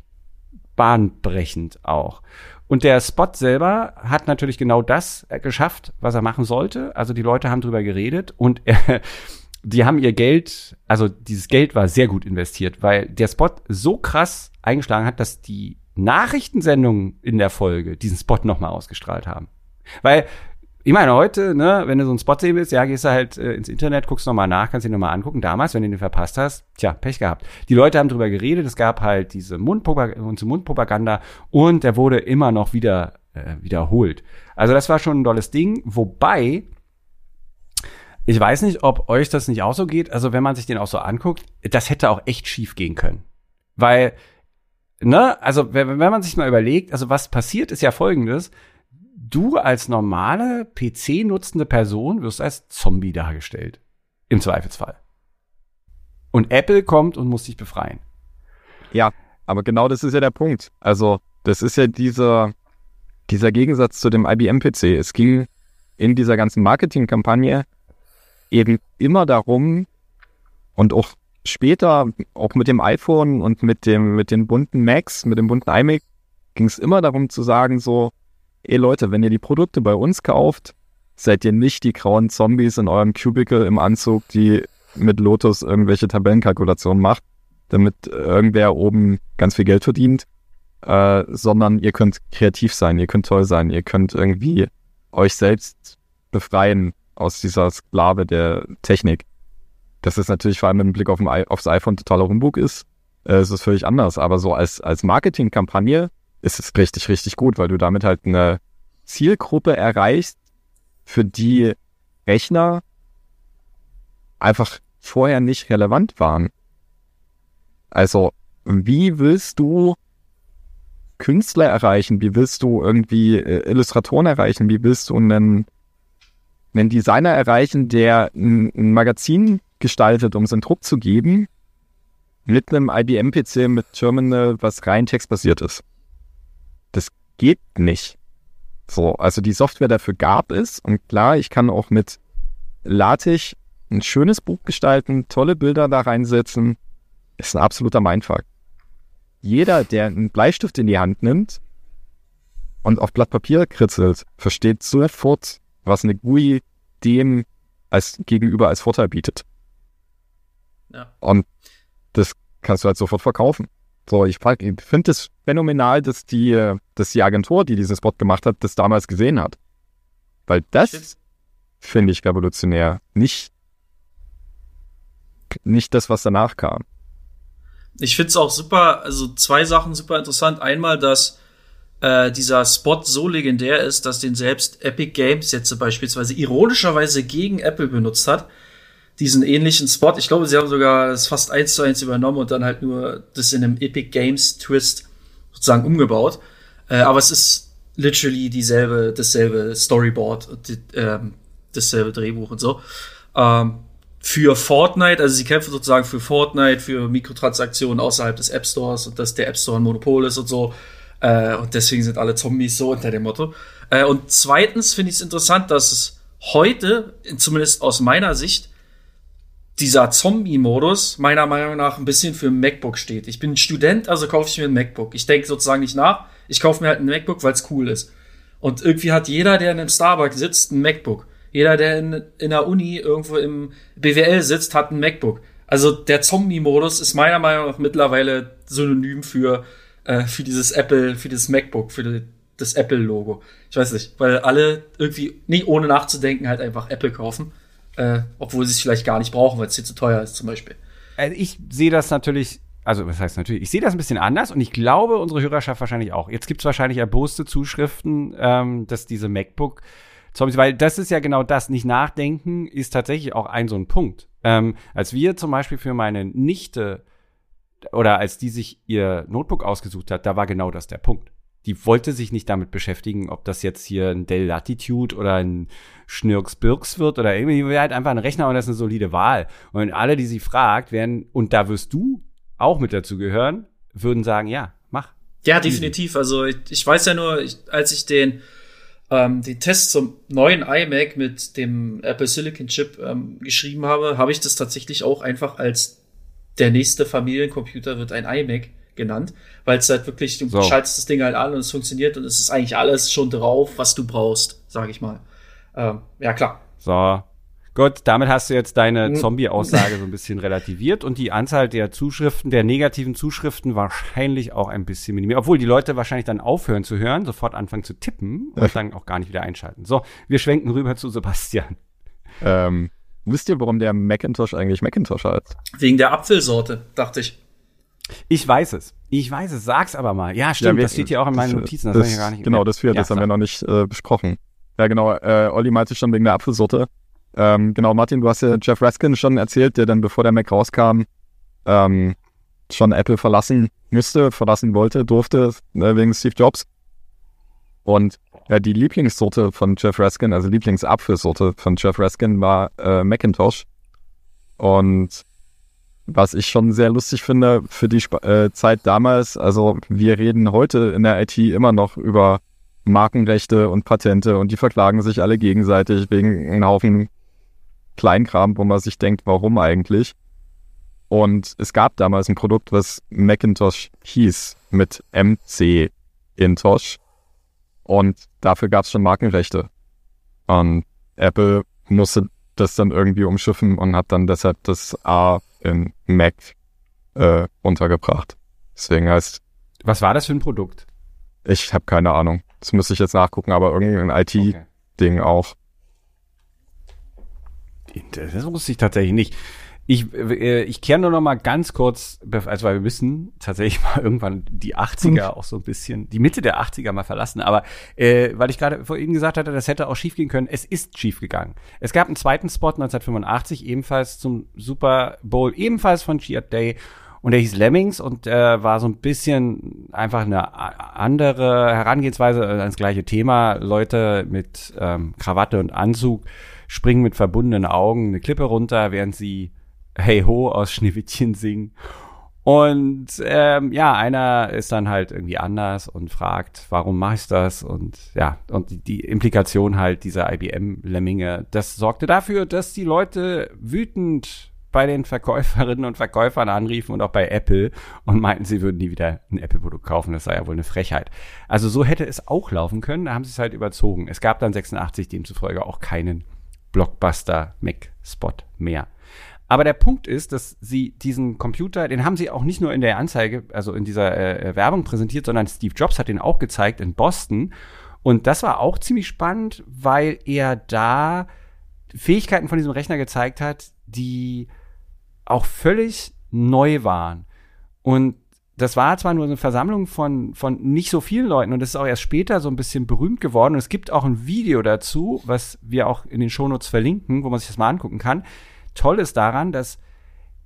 bahnbrechend auch. Und der Spot selber hat natürlich genau das äh, geschafft, was er machen sollte. Also die Leute haben drüber geredet und äh, die haben ihr Geld, also dieses Geld war sehr gut investiert, weil der Spot so krass eingeschlagen hat, dass die Nachrichtensendungen in der Folge diesen Spot nochmal ausgestrahlt haben. Weil ich meine, heute, ne, wenn du so ein Spot sehen willst, ja, gehst du halt äh, ins Internet, guckst nochmal nach, kannst ihn nochmal angucken. Damals, wenn du den verpasst hast, tja, Pech gehabt. Die Leute haben drüber geredet, es gab halt diese Mundpropaganda und der wurde immer noch wieder äh, wiederholt. Also das war schon ein tolles Ding, wobei ich weiß nicht, ob euch das nicht auch so geht. Also wenn man sich den auch so anguckt, das hätte auch echt schief gehen können. Weil, ne, also wenn, wenn man sich mal überlegt, also was passiert ist ja folgendes du als normale PC-nutzende Person wirst als Zombie dargestellt. Im Zweifelsfall. Und Apple kommt und muss dich befreien. Ja, aber genau das ist ja der Punkt. Also, das ist ja dieser, dieser Gegensatz zu dem IBM-PC. Es ging in dieser ganzen Marketingkampagne eben immer darum, und auch später, auch mit dem iPhone und mit dem, mit den bunten Macs, mit dem bunten iMac, ging es immer darum zu sagen, so, ey Leute, wenn ihr die Produkte bei uns kauft, seid ihr nicht die grauen Zombies in eurem Cubicle im Anzug, die mit Lotus irgendwelche Tabellenkalkulationen macht, damit irgendwer oben ganz viel Geld verdient, äh, sondern ihr könnt kreativ sein, ihr könnt toll sein, ihr könnt irgendwie euch selbst befreien aus dieser Sklave der Technik. Das ist natürlich vor allem mit Blick auf aufs iPhone totaler Humbug ist, äh, ist es völlig anders. Aber so als, als Marketingkampagne ist es richtig, richtig gut, weil du damit halt eine Zielgruppe erreichst, für die Rechner einfach vorher nicht relevant waren. Also, wie willst du Künstler erreichen? Wie willst du irgendwie äh, Illustratoren erreichen? Wie willst du einen, einen Designer erreichen, der ein, ein Magazin gestaltet, um es in Druck zu geben, mit einem IBM-PC mit Terminal, was rein textbasiert ist? Das geht nicht. So, also die Software dafür gab es und klar, ich kann auch mit LaTeX ein schönes Buch gestalten, tolle Bilder da reinsetzen. Ist ein absoluter Mindfuck. Jeder, der einen Bleistift in die Hand nimmt und auf Blatt Papier kritzelt, versteht sofort, was eine GUI dem als gegenüber als Vorteil bietet. Ja. Und das kannst du halt sofort verkaufen. So, ich, ich finde es phänomenal, dass die, dass die Agentur, die diesen Spot gemacht hat, das damals gesehen hat. Weil das finde ich revolutionär. Nicht, nicht das, was danach kam. Ich finde es auch super, also zwei Sachen super interessant. Einmal, dass äh, dieser Spot so legendär ist, dass den selbst Epic Games jetzt beispielsweise ironischerweise gegen Apple benutzt hat diesen ähnlichen Spot. Ich glaube, sie haben sogar das fast eins zu eins übernommen und dann halt nur das in einem Epic Games Twist sozusagen umgebaut. Äh, aber es ist literally dieselbe, dasselbe Storyboard, die, ähm, dasselbe Drehbuch und so. Ähm, für Fortnite, also sie kämpfen sozusagen für Fortnite, für Mikrotransaktionen außerhalb des App Stores und dass der App Store ein Monopol ist und so. Äh, und deswegen sind alle Zombies so unter dem Motto. Äh, und zweitens finde ich es interessant, dass es heute, zumindest aus meiner Sicht, dieser Zombie-Modus meiner Meinung nach ein bisschen für ein MacBook steht. Ich bin Student, also kaufe ich mir ein MacBook. Ich denke sozusagen nicht nach. Ich kaufe mir halt ein MacBook, weil es cool ist. Und irgendwie hat jeder, der in einem Starbucks sitzt, ein MacBook. Jeder, der in, in der Uni irgendwo im BWL sitzt, hat ein MacBook. Also der Zombie-Modus ist meiner Meinung nach mittlerweile synonym für, äh, für dieses Apple, für dieses MacBook, für die, das Apple-Logo. Ich weiß nicht, weil alle irgendwie, nie ohne nachzudenken, halt einfach Apple kaufen äh, obwohl sie es vielleicht gar nicht brauchen, weil es hier zu teuer ist zum Beispiel. Also ich sehe das natürlich, also was heißt natürlich, ich sehe das ein bisschen anders und ich glaube, unsere Hörerschaft wahrscheinlich auch. Jetzt gibt es wahrscheinlich erboste Zuschriften, ähm, dass diese MacBook Zombies, weil das ist ja genau das, nicht nachdenken ist tatsächlich auch ein so ein Punkt. Ähm, als wir zum Beispiel für meine Nichte oder als die sich ihr Notebook ausgesucht hat, da war genau das der Punkt die wollte sich nicht damit beschäftigen, ob das jetzt hier ein Dell Latitude oder ein Schnürks Birks wird oder irgendwie wäre halt einfach ein Rechner und das ist eine solide Wahl. Und alle, die sie fragt, werden, und da wirst du auch mit dazu gehören, würden sagen, ja, mach. Ja, definitiv. Also ich, ich weiß ja nur, ich, als ich den, ähm, den Test zum neuen iMac mit dem Apple Silicon Chip ähm, geschrieben habe, habe ich das tatsächlich auch einfach als der nächste Familiencomputer wird ein iMac genannt, weil es halt wirklich, du so. schaltest das Ding halt an und es funktioniert und es ist eigentlich alles schon drauf, was du brauchst, sage ich mal. Ähm, ja, klar. So. Gut, damit hast du jetzt deine Zombie-Aussage so ein bisschen relativiert und die Anzahl der Zuschriften, der negativen Zuschriften wahrscheinlich auch ein bisschen minimiert. Obwohl die Leute wahrscheinlich dann aufhören zu hören, sofort anfangen zu tippen und dann auch gar nicht wieder einschalten. So, wir schwenken rüber zu Sebastian. Ähm, wisst ihr, warum der Macintosh eigentlich Macintosh heißt? Wegen der Apfelsorte, dachte ich. Ich weiß es. Ich weiß es. Sag's aber mal. Ja, stimmt. Ja, wir- das steht hier auch in meinen das- Notizen. Das, Das, ich gar nicht. genau, das, wir, Ja, das haben sag. wir noch nicht äh, besprochen. Ja, genau. Äh, Olli meinte schon wegen der Apfelsorte. Ähm, genau, Martin, du hast ja Jeff Raskin schon erzählt, der dann, bevor der Mac rauskam, ähm, schon Apple verlassen müsste, verlassen wollte, durfte, ne, wegen Steve Jobs. Und ja, die Lieblingssorte von Jeff Raskin, also Lieblingsapfelsorte von Jeff Raskin war äh, Macintosh. Und was ich schon sehr lustig finde für die äh, Zeit damals, also wir reden heute in der IT immer noch über Markenrechte und Patente und die verklagen sich alle gegenseitig wegen einem Haufen Kleinkram, wo man sich denkt, warum eigentlich? Und es gab damals ein Produkt, was Macintosh hieß, mit MC Intosh. Und dafür gab es schon Markenrechte. Und Apple musste das dann irgendwie umschiffen und hat dann deshalb das A in Mac äh, untergebracht. Deswegen heißt, Was war das für ein Produkt? ich habe keine Ahnung. Das müsste ich jetzt nachgucken, aber irgendein IT-Ding auch. Das wusste ich tatsächlich nicht. Ich, äh, ich kehre nur noch mal ganz kurz, also weil wir müssen tatsächlich mal irgendwann die 80er auch so ein bisschen, die Mitte der 80er mal verlassen. Aber äh, weil ich gerade vorhin gesagt hatte, das hätte auch schief gehen können, es ist schief gegangen. Es gab einen zweiten Spot 1985, ebenfalls zum Super Bowl, ebenfalls von Giat Day. Und der hieß Lemmings und äh, war so ein bisschen einfach eine andere Herangehensweise ans gleiche Thema. Leute mit ähm, Krawatte und Anzug springen mit verbundenen Augen eine Klippe runter, während sie Hey Ho aus Schneewittchen singen. Und ähm, ja, einer ist dann halt irgendwie anders und fragt, warum mache ich das? Und ja, und die, Implikation halt dieser IBM-Lemminge, das sorgte dafür, dass die Leute wütend bei den Verkäuferinnen und Verkäufern anriefen und auch bei Apple und meinten, sie würden nie wieder ein Apple-Produkt kaufen. Das sei ja wohl eine Frechheit. Also so hätte es auch laufen können, da haben sie es halt überzogen. Es gab dann 86 demzufolge auch keinen Blockbuster-Mac-Spot mehr. Aber der Punkt ist, dass sie diesen Computer, den haben sie auch nicht nur in der Anzeige, also in dieser äh, Werbung präsentiert, sondern Steve Jobs hat den auch gezeigt in Boston. Und das war auch ziemlich spannend, weil er da Fähigkeiten von diesem Rechner gezeigt hat, die auch völlig neu waren. Und das war zwar nur eine Versammlung von, von nicht so vielen Leuten und das ist auch erst später so ein bisschen berühmt geworden. Und es gibt auch ein Video dazu, was wir auch in den Shownotes verlinken, wo man sich das mal angucken kann. Toll ist daran, dass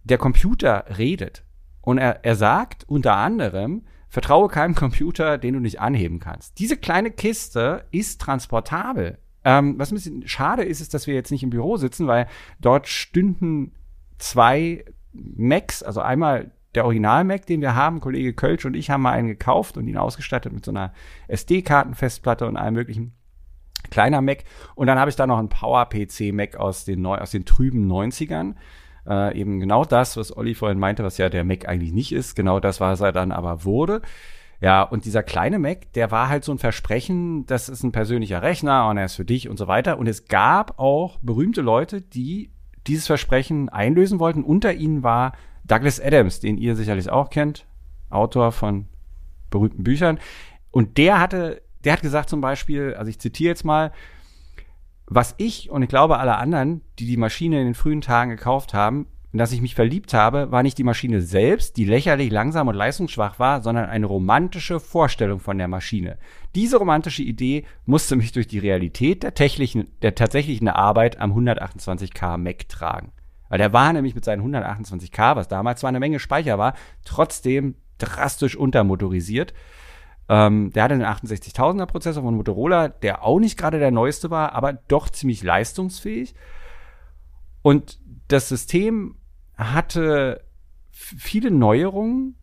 der Computer redet. Und er, er sagt unter anderem, vertraue keinem Computer, den du nicht anheben kannst. Diese kleine Kiste ist transportabel. Ähm, was ein bisschen schade ist, ist, dass wir jetzt nicht im Büro sitzen, weil dort stünden zwei Macs, also einmal der Original-Mac, den wir haben, Kollege Kölsch und ich haben mal einen gekauft und ihn ausgestattet mit so einer SD-Kartenfestplatte und allem möglichen kleiner Mac. Und dann habe ich da noch einen Power-PC-Mac aus den, aus den trüben 90ern. Äh, eben genau das, was Olli vorhin meinte, was ja der Mac eigentlich nicht ist. Genau das, was er dann aber wurde. Ja, und dieser kleine Mac, der war halt so ein Versprechen, das ist ein persönlicher Rechner und er ist für dich und so weiter. Und es gab auch berühmte Leute, die dieses Versprechen einlösen wollten. Unter ihnen war Douglas Adams, den ihr sicherlich auch kennt, Autor von berühmten Büchern. Und der hatte, der hat gesagt zum Beispiel, also ich zitiere jetzt mal, was ich und ich glaube alle anderen, die die Maschine in den frühen Tagen gekauft haben, in das ich mich verliebt habe, war nicht die Maschine selbst, die lächerlich langsam und leistungsschwach war, sondern eine romantische Vorstellung von der Maschine. Diese romantische Idee musste mich durch die Realität der, technischen, der tatsächlichen Arbeit am 128K Mac tragen. Weil der war nämlich mit seinen 128K, was damals zwar eine Menge Speicher war, trotzdem drastisch untermotorisiert. Ähm, der hatte einen 68.000er Prozessor von Motorola, der auch nicht gerade der neueste war, aber doch ziemlich leistungsfähig. Und das System hatte viele Neuerungen,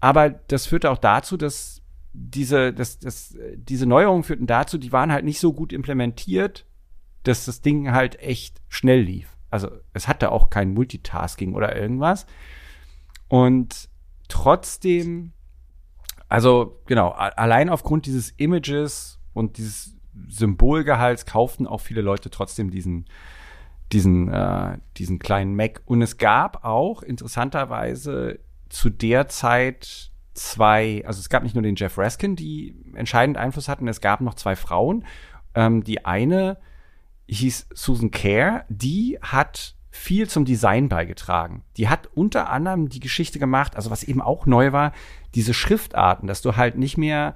aber das führte auch dazu, dass diese, dass, dass, diese Neuerungen führten dazu, die waren halt nicht so gut implementiert, dass das Ding halt echt schnell lief. Also es hatte auch kein Multitasking oder irgendwas. Und trotzdem, also genau, allein aufgrund dieses Images und dieses Symbolgehalts kauften auch viele Leute trotzdem diesen, diesen, äh, diesen kleinen Mac. Und es gab auch interessanterweise zu der Zeit zwei, also es gab nicht nur den Jeff Raskin, die entscheidend Einfluss hatten, es gab noch zwei Frauen. Ähm, die eine hieß Susan Kerr, die hat viel zum Design beigetragen. Die hat unter anderem die Geschichte gemacht, also was eben auch neu war, diese Schriftarten, dass du halt nicht mehr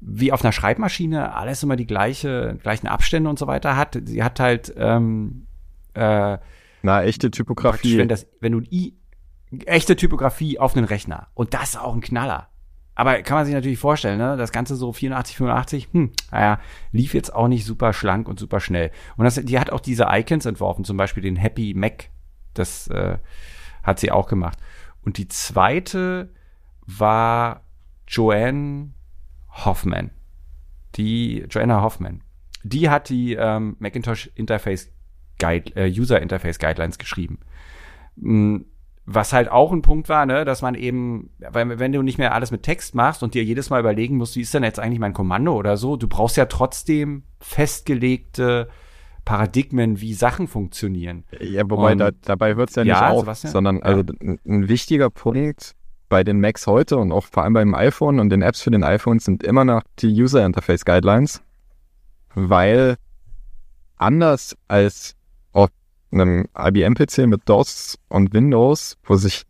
wie auf einer Schreibmaschine alles immer die gleiche, gleichen Abstände und so weiter hat. Sie hat halt ähm, äh, na echte Typografie. Wenn, das, wenn du i echte Typografie auf einen Rechner und das ist auch ein Knaller. Aber kann man sich natürlich vorstellen, ne? Das Ganze so 84, 85, hm, naja, lief jetzt auch nicht super schlank und super schnell. Und das, die hat auch diese Icons entworfen, zum Beispiel den Happy Mac. Das äh, hat sie auch gemacht. Und die zweite war Joanne Hoffman. Die Joanna Hoffman. Die hat die ähm, Macintosh Interface Guide, äh, User Interface Guidelines geschrieben. Hm, was halt auch ein Punkt war, ne, dass man eben, weil wenn du nicht mehr alles mit Text machst und dir jedes Mal überlegen musst, wie ist denn jetzt eigentlich mein Kommando oder so, du brauchst ja trotzdem festgelegte Paradigmen, wie Sachen funktionieren. Ja, wobei da, dabei hört es ja nicht ja, auf, ja. sondern also ein wichtiger Punkt bei den Macs heute und auch vor allem beim iPhone und den Apps für den iPhone sind immer noch die User Interface Guidelines, weil anders als einem IBM-PC mit DOS und Windows, wo sich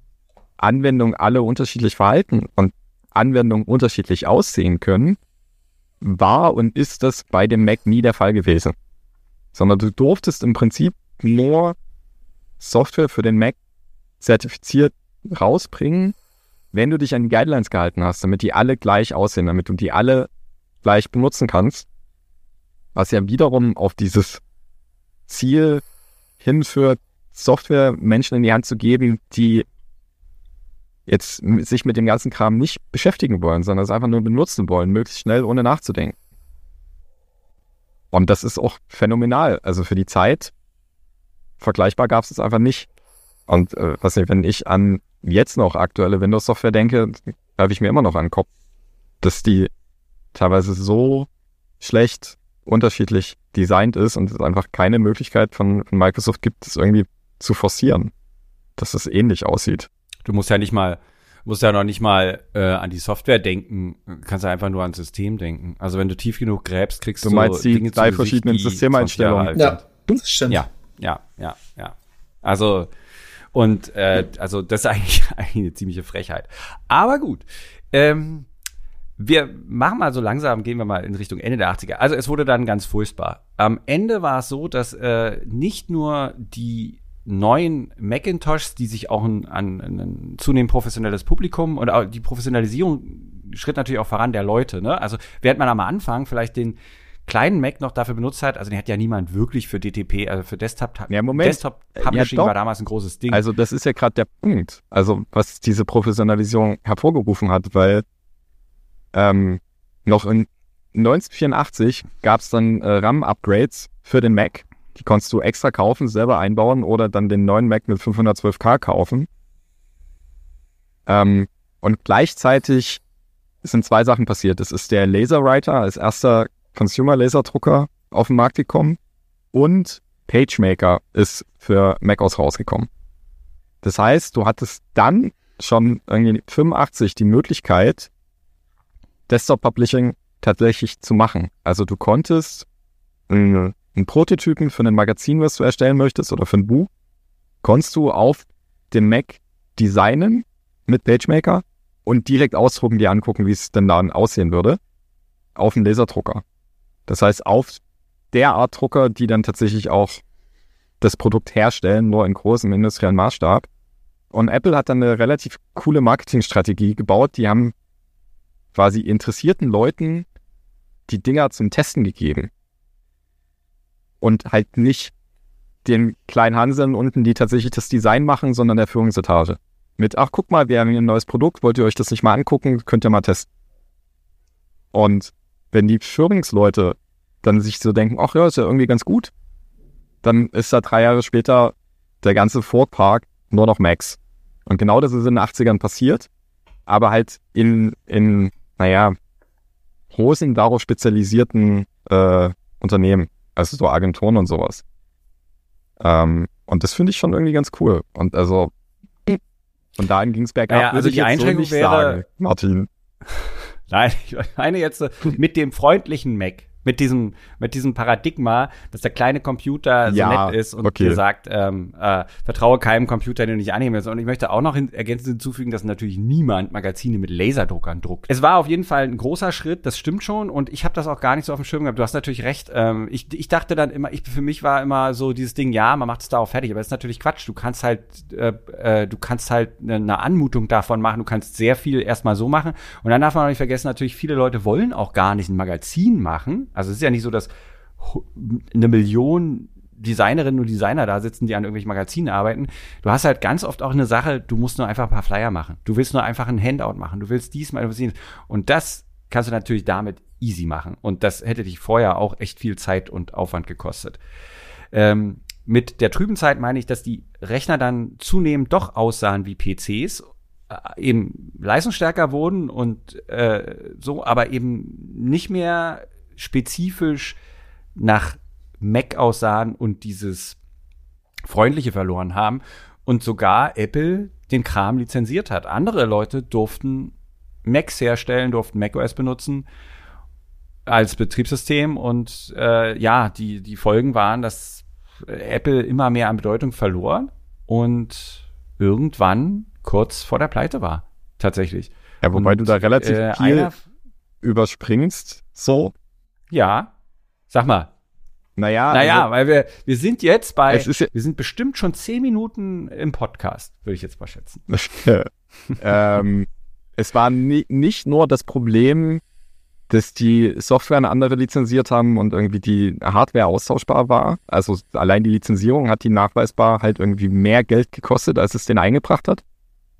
Anwendungen alle unterschiedlich verhalten und Anwendungen unterschiedlich aussehen können, war und ist das bei dem Mac nie der Fall gewesen. Sondern du durftest im Prinzip nur Software für den Mac zertifiziert rausbringen, wenn du dich an die Guidelines gehalten hast, damit die alle gleich aussehen, damit du die alle gleich benutzen kannst. Was ja wiederum auf dieses Ziel hinführt, Software Menschen in die Hand zu geben, die jetzt sich mit dem ganzen Kram nicht beschäftigen wollen, sondern es einfach nur benutzen wollen, möglichst schnell, ohne nachzudenken. Und das ist auch phänomenal. Also für die Zeit vergleichbar gab es es einfach nicht. Und äh, was ich, wenn ich an jetzt noch aktuelle Windows-Software denke, habe ich mir immer noch an den Kopf, dass die teilweise so schlecht unterschiedlich designt ist und es einfach keine Möglichkeit von, von Microsoft gibt, es irgendwie zu forcieren, dass es ähnlich aussieht. Du musst ja nicht mal, musst ja noch nicht mal äh, an die Software denken, kannst ja einfach nur ans System denken. Also wenn du tief genug gräbst, kriegst du, du meinst die Dinge drei verschiedenen Systemeinstellungen. Ja, das stimmt. Ja, ja, ja, ja. Also und äh, also das ist eigentlich, eigentlich eine ziemliche Frechheit. Aber gut. Ähm, wir machen mal so langsam, gehen wir mal in Richtung Ende der 80er. Also es wurde dann ganz furchtbar. Am Ende war es so, dass äh, nicht nur die neuen Macintoshs, die sich auch an, an ein zunehmend professionelles Publikum und auch die Professionalisierung schritt natürlich auch voran der Leute. Ne? Also während man am Anfang vielleicht den kleinen Mac noch dafür benutzt hat, also den hat ja niemand wirklich für DTP, also für Desktop, ja, Moment. Desktop Publishing ja, war damals ein großes Ding. Also das ist ja gerade der Punkt, also was diese Professionalisierung hervorgerufen hat, weil ähm, noch in 1984 gab es dann äh, RAM-Upgrades für den Mac. Die konntest du extra kaufen, selber einbauen oder dann den neuen Mac mit 512K kaufen. Ähm, und gleichzeitig sind zwei Sachen passiert. Es ist der Laserwriter als erster Consumer-Laserdrucker auf den Markt gekommen und PageMaker ist für macOS rausgekommen. Das heißt, du hattest dann schon irgendwie 85 die Möglichkeit, Desktop-Publishing tatsächlich zu machen. Also du konntest einen, einen Prototypen für ein Magazin, was du erstellen möchtest, oder für ein Buch, konntest du auf dem Mac designen mit PageMaker und direkt ausdrucken, dir angucken, wie es denn dann aussehen würde, auf dem Laserdrucker. Das heißt, auf der Art Drucker, die dann tatsächlich auch das Produkt herstellen, nur in großem industriellen Maßstab. Und Apple hat dann eine relativ coole Marketingstrategie gebaut. Die haben quasi interessierten Leuten die Dinger zum Testen gegeben. Und halt nicht den kleinen Hanseln unten, die tatsächlich das Design machen, sondern der Führungsetage. Mit, ach, guck mal, wir haben hier ein neues Produkt, wollt ihr euch das nicht mal angucken, könnt ihr mal testen. Und wenn die Führungsleute dann sich so denken, ach ja, ist ja irgendwie ganz gut, dann ist da drei Jahre später der ganze Ford Park nur noch Max. Und genau das ist in den 80ern passiert, aber halt in, in naja, großen darauf spezialisierten äh, Unternehmen, also so Agenturen und sowas. Ähm, und das finde ich schon irgendwie ganz cool. Und also von dahin ging es bergab. Ja, also die Einschränkung so wäre, sagen, Martin. Nein, ich meine jetzt mit dem freundlichen Mac mit diesem, mit diesem Paradigma, dass der kleine Computer so ja, nett ist und okay. dir sagt, ähm, äh, vertraue keinem Computer, den du nicht annehmen willst. Und ich möchte auch noch hin, ergänzend hinzufügen, dass natürlich niemand Magazine mit Laserdruckern druckt. Es war auf jeden Fall ein großer Schritt, das stimmt schon. Und ich habe das auch gar nicht so auf dem Schirm gehabt. Du hast natürlich recht. Ähm, ich, ich dachte dann immer, ich, für mich war immer so dieses Ding, ja, man macht es da auch fertig. Aber das ist natürlich Quatsch. Du kannst halt, äh, äh, du kannst halt eine Anmutung davon machen. Du kannst sehr viel erstmal so machen. Und dann darf man auch nicht vergessen, natürlich viele Leute wollen auch gar nicht ein Magazin machen. Also es ist ja nicht so, dass eine Million Designerinnen und Designer da sitzen, die an irgendwelchen Magazinen arbeiten. Du hast halt ganz oft auch eine Sache, du musst nur einfach ein paar Flyer machen. Du willst nur einfach ein Handout machen. Du willst diesmal, du willst jenes. Und das kannst du natürlich damit easy machen. Und das hätte dich vorher auch echt viel Zeit und Aufwand gekostet. Ähm, mit der trüben Zeit meine ich, dass die Rechner dann zunehmend doch aussahen wie PCs äh, eben leistungsstärker wurden und äh, so, aber eben nicht mehr spezifisch nach Mac aussahen und dieses Freundliche verloren haben und sogar Apple den Kram lizenziert hat. Andere Leute durften Macs herstellen, durften macOS benutzen als Betriebssystem und äh, ja, die, die Folgen waren, dass Apple immer mehr an Bedeutung verlor und irgendwann kurz vor der Pleite war, tatsächlich. Ja, wobei und, du da relativ äh, viel überspringst, so. Ja. Sag mal. Naja. Naja, also, weil wir, wir sind jetzt bei, ja, wir sind bestimmt schon zehn Minuten im Podcast, würde ich jetzt mal schätzen. ähm, es war nie, nicht nur das Problem, dass die Software eine andere lizenziert haben und irgendwie die Hardware austauschbar war. Also allein die Lizenzierung hat die nachweisbar halt irgendwie mehr Geld gekostet, als es den eingebracht hat.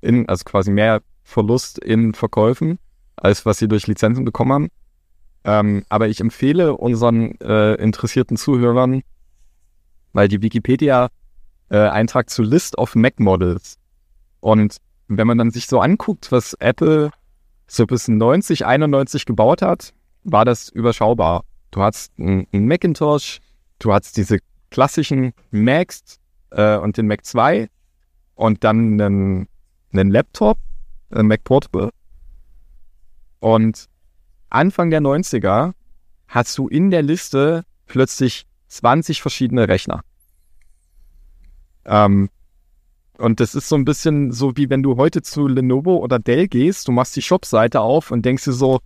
In, also quasi mehr Verlust in Verkäufen, als was sie durch Lizenzen bekommen haben. Ähm, aber ich empfehle unseren äh, interessierten Zuhörern, weil die Wikipedia-Eintrag äh, zu List of Mac Models und wenn man dann sich so anguckt, was Apple so bis 90, 91 gebaut hat, war das überschaubar. Du hast einen Macintosh, du hast diese klassischen Macs äh, und den Mac 2 und dann einen, einen Laptop, einen Mac Portable. Und Anfang der 90er hast du in der Liste plötzlich 20 verschiedene Rechner. Ähm, und das ist so ein bisschen so, wie wenn du heute zu Lenovo oder Dell gehst, du machst die Shop-Seite auf und denkst dir so,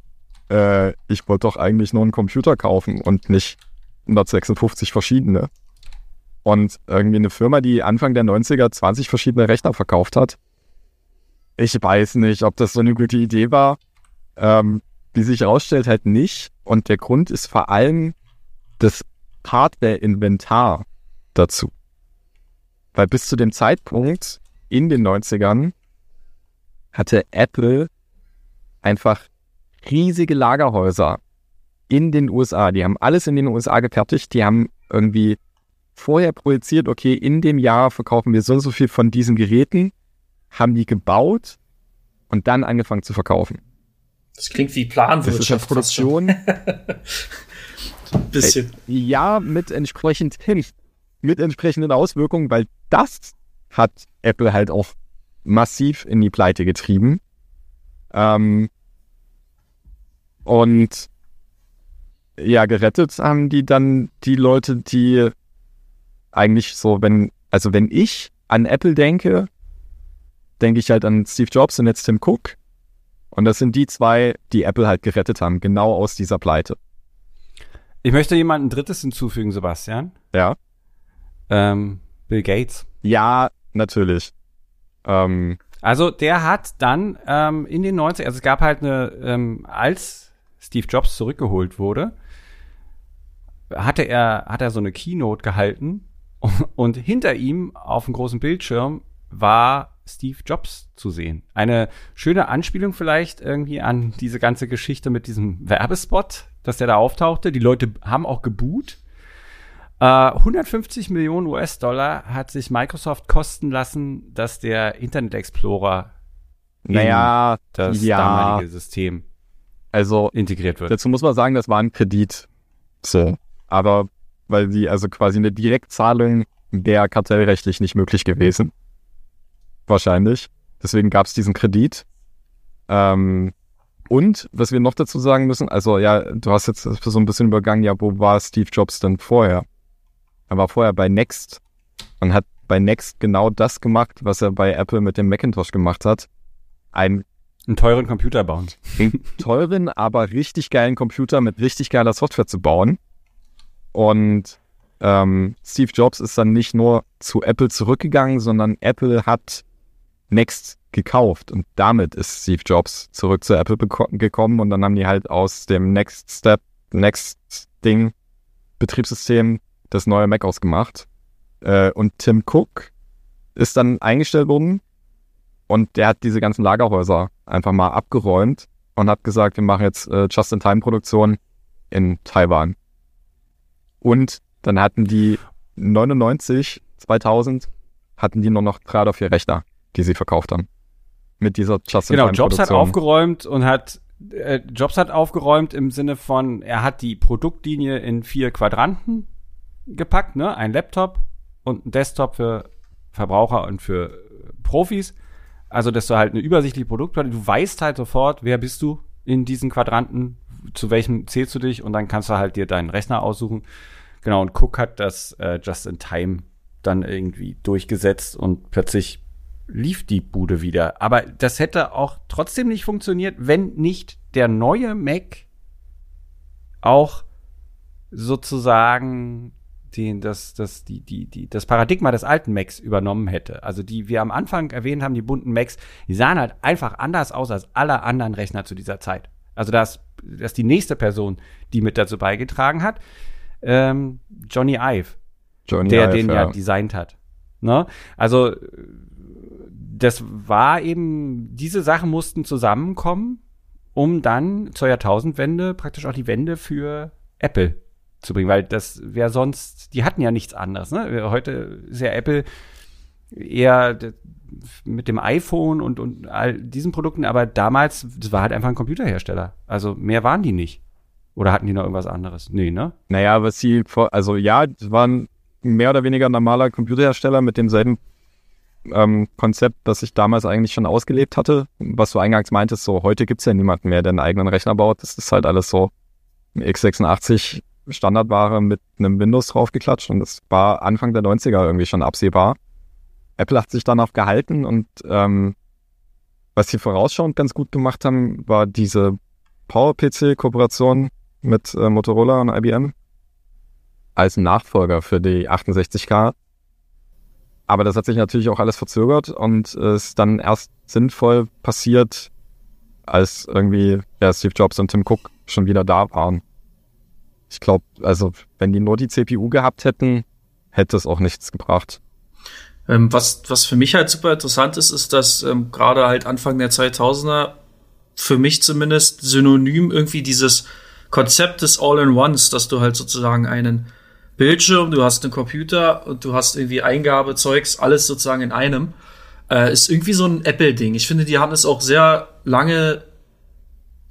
äh, ich wollte doch eigentlich nur einen Computer kaufen und nicht 156 verschiedene. Und irgendwie eine Firma, die Anfang der 90er 20 verschiedene Rechner verkauft hat. Ich weiß nicht, ob das so eine gute Idee war. Ähm, wie sich herausstellt, halt nicht. Und der Grund ist vor allem das Hardware-Inventar dazu. Weil bis zu dem Zeitpunkt in den 90ern hatte Apple einfach riesige Lagerhäuser in den USA. Die haben alles in den USA gefertigt. Die haben irgendwie vorher projiziert, okay, in dem Jahr verkaufen wir so und so viel von diesen Geräten, haben die gebaut und dann angefangen zu verkaufen. Das klingt wie Planwirtschaft. Produktion. bisschen. Äh, ja, mit entsprechend mit entsprechenden Auswirkungen, weil das hat Apple halt auch massiv in die Pleite getrieben. Ähm, und ja, gerettet haben die dann die Leute, die eigentlich so, wenn, also wenn ich an Apple denke, denke ich halt an Steve Jobs und jetzt Tim Cook. Und das sind die zwei, die Apple halt gerettet haben, genau aus dieser Pleite. Ich möchte jemanden drittes hinzufügen, Sebastian. Ja. Ähm, Bill Gates. Ja, natürlich. Ähm, also der hat dann ähm, in den 90 also es gab halt eine, ähm, als Steve Jobs zurückgeholt wurde, hatte er, hat er so eine Keynote gehalten und hinter ihm auf dem großen Bildschirm war Steve Jobs zu sehen. Eine schöne Anspielung vielleicht irgendwie an diese ganze Geschichte mit diesem Werbespot, dass der da auftauchte. Die Leute haben auch geboot. Äh, 150 Millionen US-Dollar hat sich Microsoft kosten lassen, dass der Internet Explorer naja, das ja. damalige System also integriert wird. Dazu muss man sagen, das war ein Kredit. So. Aber weil sie also quasi eine Direktzahlung wäre kartellrechtlich nicht möglich gewesen. Wahrscheinlich. Deswegen gab es diesen Kredit. Ähm, und was wir noch dazu sagen müssen, also ja, du hast jetzt so ein bisschen übergangen, ja, wo war Steve Jobs denn vorher? Er war vorher bei Next und hat bei Next genau das gemacht, was er bei Apple mit dem Macintosh gemacht hat. Ein einen teuren Computer bauen. Einen teuren, aber richtig geilen Computer mit richtig geiler Software zu bauen. Und ähm, Steve Jobs ist dann nicht nur zu Apple zurückgegangen, sondern Apple hat Next gekauft und damit ist Steve Jobs zurück zu Apple gekommen und dann haben die halt aus dem Next Step, Next Ding Betriebssystem das neue Mac ausgemacht. Äh, und Tim Cook ist dann eingestellt worden und der hat diese ganzen Lagerhäuser einfach mal abgeräumt und hat gesagt, wir machen jetzt äh, Just-in-Time-Produktion in Taiwan. Und dann hatten die 99, 2000, hatten die nur noch drei oder vier Rechner, die sie verkauft haben. Mit dieser Just-in-Time-Produktion. Genau, Jobs hat aufgeräumt und hat äh, Jobs hat aufgeräumt im Sinne von, er hat die Produktlinie in vier Quadranten gepackt, ne? Ein Laptop und ein Desktop für Verbraucher und für Profis. Also, dass du halt eine übersichtliche Produktpalette, du weißt halt sofort, wer bist du in diesen Quadranten, zu welchem zählst du dich und dann kannst du halt dir deinen Rechner aussuchen. Genau, und Cook hat das äh, just in time dann irgendwie durchgesetzt und plötzlich lief die Bude wieder. Aber das hätte auch trotzdem nicht funktioniert, wenn nicht der neue Mac auch sozusagen den, das, das, die, die, die, das Paradigma des alten Macs übernommen hätte. Also die wir am Anfang erwähnt haben, die bunten Macs, die sahen halt einfach anders aus als alle anderen Rechner zu dieser Zeit. Also das, das ist die nächste Person, die mit dazu beigetragen hat, ähm, Johnny Ive, Johnny der Ive, den ja, ja designt hat. Ne? Also das war eben, diese Sachen mussten zusammenkommen, um dann zur Jahrtausendwende praktisch auch die Wende für Apple zu bringen, weil das wäre sonst, die hatten ja nichts anderes. Ne? Heute ist ja Apple eher mit dem iPhone und, und all diesen Produkten, aber damals, das war halt einfach ein Computerhersteller. Also mehr waren die nicht. Oder hatten die noch irgendwas anderes? Nee, ne? Naja, was sie, also ja, das waren mehr oder weniger normaler Computerhersteller mit demselben ähm, Konzept, das ich damals eigentlich schon ausgelebt hatte. Was du eingangs meintest, so heute gibt's ja niemanden mehr, der einen eigenen Rechner baut. Das ist halt alles so x86 Standardware mit einem Windows draufgeklatscht und das war Anfang der 90er irgendwie schon absehbar. Apple hat sich danach gehalten und ähm, was sie vorausschauend ganz gut gemacht haben, war diese PowerPC-Kooperation mit äh, Motorola und IBM als Nachfolger für die 68K. Aber das hat sich natürlich auch alles verzögert und ist dann erst sinnvoll passiert, als irgendwie ja, Steve Jobs und Tim Cook schon wieder da waren. Ich glaube, also wenn die nur die CPU gehabt hätten, hätte es auch nichts gebracht. Ähm, was, was für mich halt super interessant ist, ist, dass ähm, gerade halt Anfang der 2000er für mich zumindest synonym irgendwie dieses Konzept des All-in-Ones, dass du halt sozusagen einen Bildschirm, du hast einen Computer und du hast irgendwie Eingabezeugs, alles sozusagen in einem, äh, ist irgendwie so ein Apple-Ding. Ich finde, die haben es auch sehr lange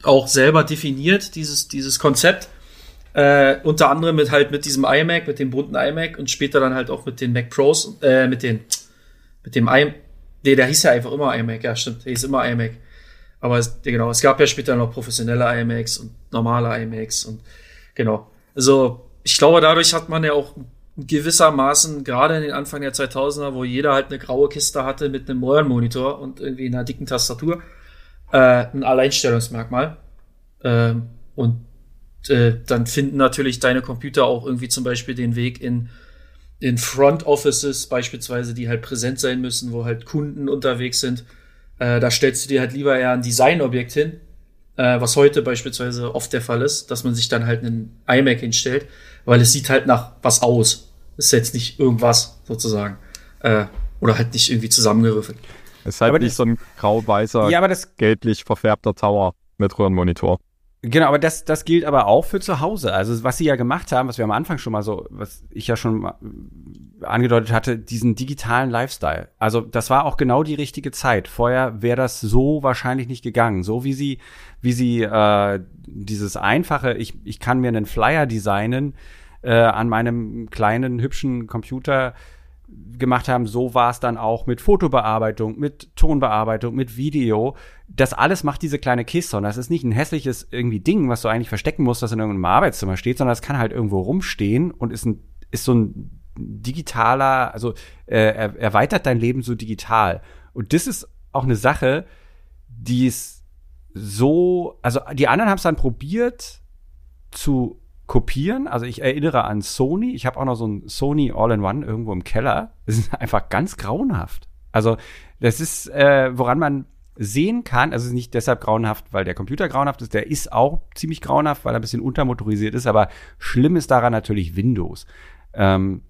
auch selber definiert, dieses, dieses Konzept. Äh, unter anderem mit halt mit diesem iMac, mit dem bunten iMac und später dann halt auch mit den Mac Pros, äh, mit den, mit dem iMac. Nee, der hieß ja einfach immer iMac, ja stimmt, der hieß immer iMac. Aber es, genau, es gab ja später noch professionelle iMacs und normale iMacs und genau. Also ich glaube, dadurch hat man ja auch gewissermaßen, gerade in den Anfang der 2000er, wo jeder halt eine graue Kiste hatte mit einem Röhrenmonitor und irgendwie einer dicken Tastatur, äh, ein Alleinstellungsmerkmal. Ähm, und äh, dann finden natürlich deine Computer auch irgendwie zum Beispiel den Weg in, in Front Offices beispielsweise, die halt präsent sein müssen, wo halt Kunden unterwegs sind. Äh, da stellst du dir halt lieber eher ein Designobjekt hin, äh, was heute beispielsweise oft der Fall ist, dass man sich dann halt einen iMac hinstellt, weil es sieht halt nach was aus. ist jetzt nicht irgendwas sozusagen. Äh, oder halt nicht irgendwie zusammengeriffelt. Es ist halt aber nicht so ein grau-weißer, ja, gelblich verfärbter Tower mit Röhrenmonitor. Genau, aber das, das gilt aber auch für zu Hause. Also was sie ja gemacht haben, was wir am Anfang schon mal so, was ich ja schon angedeutet hatte, diesen digitalen Lifestyle. Also das war auch genau die richtige Zeit. Vorher wäre das so wahrscheinlich nicht gegangen. So wie sie, wie sie äh, dieses einfache, ich, ich kann mir einen Flyer designen äh, an meinem kleinen hübschen Computer gemacht haben, so war es dann auch mit Fotobearbeitung, mit Tonbearbeitung, mit Video. Das alles macht diese kleine Kiste und das ist nicht ein hässliches irgendwie Ding, was du eigentlich verstecken musst, das in irgendeinem Arbeitszimmer steht, sondern das kann halt irgendwo rumstehen und ist ein ist so ein digitaler, also äh, er erweitert dein Leben so digital. Und das ist auch eine Sache, die ist so, also die anderen haben es dann probiert zu kopieren. Also ich erinnere an Sony. Ich habe auch noch so ein Sony All-in-One irgendwo im Keller. Das ist einfach ganz grauenhaft. Also das ist, äh, woran man sehen kann, also nicht deshalb grauenhaft, weil der Computer grauenhaft ist, der ist auch ziemlich grauenhaft, weil er ein bisschen untermotorisiert ist, aber schlimm ist daran natürlich Windows. Ähm,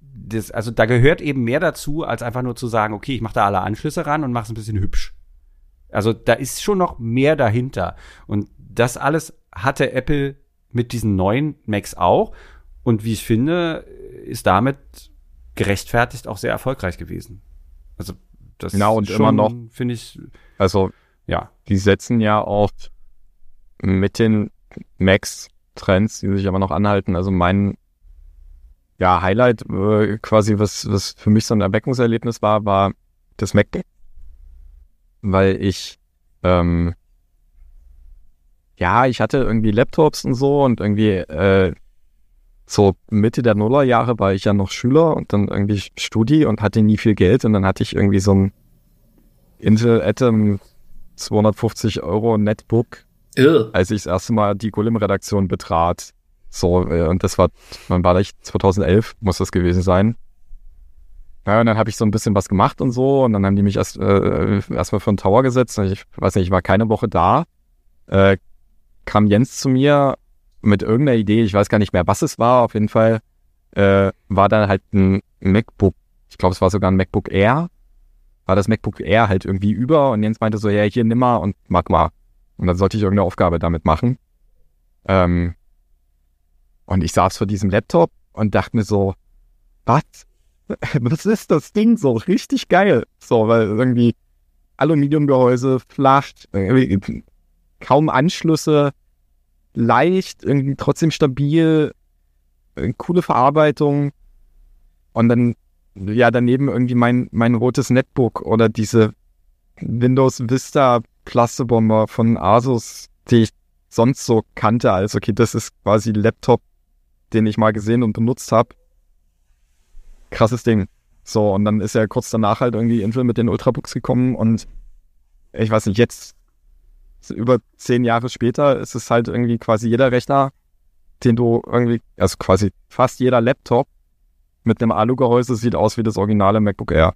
das, also da gehört eben mehr dazu, als einfach nur zu sagen, okay, ich mache da alle Anschlüsse ran und mache es ein bisschen hübsch. Also da ist schon noch mehr dahinter. Und das alles hatte Apple mit diesen neuen Macs auch. Und wie ich finde, ist damit gerechtfertigt auch sehr erfolgreich gewesen. Also das genau, und schon, immer noch finde ich. Also ja, die setzen ja auch mit den Macs Trends, die sich aber noch anhalten. Also mein ja, Highlight äh, quasi, was, was für mich so ein Erweckungserlebnis war, war das MacBook. Weil ich ähm, ja, ich hatte irgendwie Laptops und so und irgendwie äh, so Mitte der Nullerjahre war ich ja noch Schüler und dann irgendwie Studi und hatte nie viel Geld und dann hatte ich irgendwie so ein Intel Atom 250 Euro Netbook, Ew. als ich das erste Mal die Golem-Redaktion betrat. So, äh, und das war, wann war das? 2011 muss das gewesen sein. Ja, und dann habe ich so ein bisschen was gemacht und so und dann haben die mich erst äh, erstmal für einen Tower gesetzt. Ich weiß nicht, ich war keine Woche da. Äh, kam Jens zu mir mit irgendeiner Idee, ich weiß gar nicht mehr, was es war, auf jeden Fall äh, war da halt ein MacBook, ich glaube, es war sogar ein MacBook Air, war das MacBook Air halt irgendwie über und Jens meinte so, ja, hier nimm mal und mach mal. Und dann sollte ich irgendeine Aufgabe damit machen. Ähm, und ich saß vor diesem Laptop und dachte mir so, was? Was ist das Ding so? Richtig geil. So, weil irgendwie Aluminiumgehäuse, flach, kaum Anschlüsse, leicht, irgendwie trotzdem stabil, äh, coole Verarbeitung. Und dann, ja, daneben irgendwie mein, mein rotes Netbook oder diese Windows Vista Plastebomber von Asus, die ich sonst so kannte, als okay, das ist quasi Laptop, den ich mal gesehen und benutzt habe. Krasses Ding. So, und dann ist ja kurz danach halt irgendwie Intel mit den Ultrabooks gekommen und ich weiß nicht, jetzt über zehn Jahre später ist es halt irgendwie quasi jeder Rechner, den du irgendwie, also quasi fast jeder Laptop mit einem Alu-Gehäuse sieht aus wie das originale MacBook Air.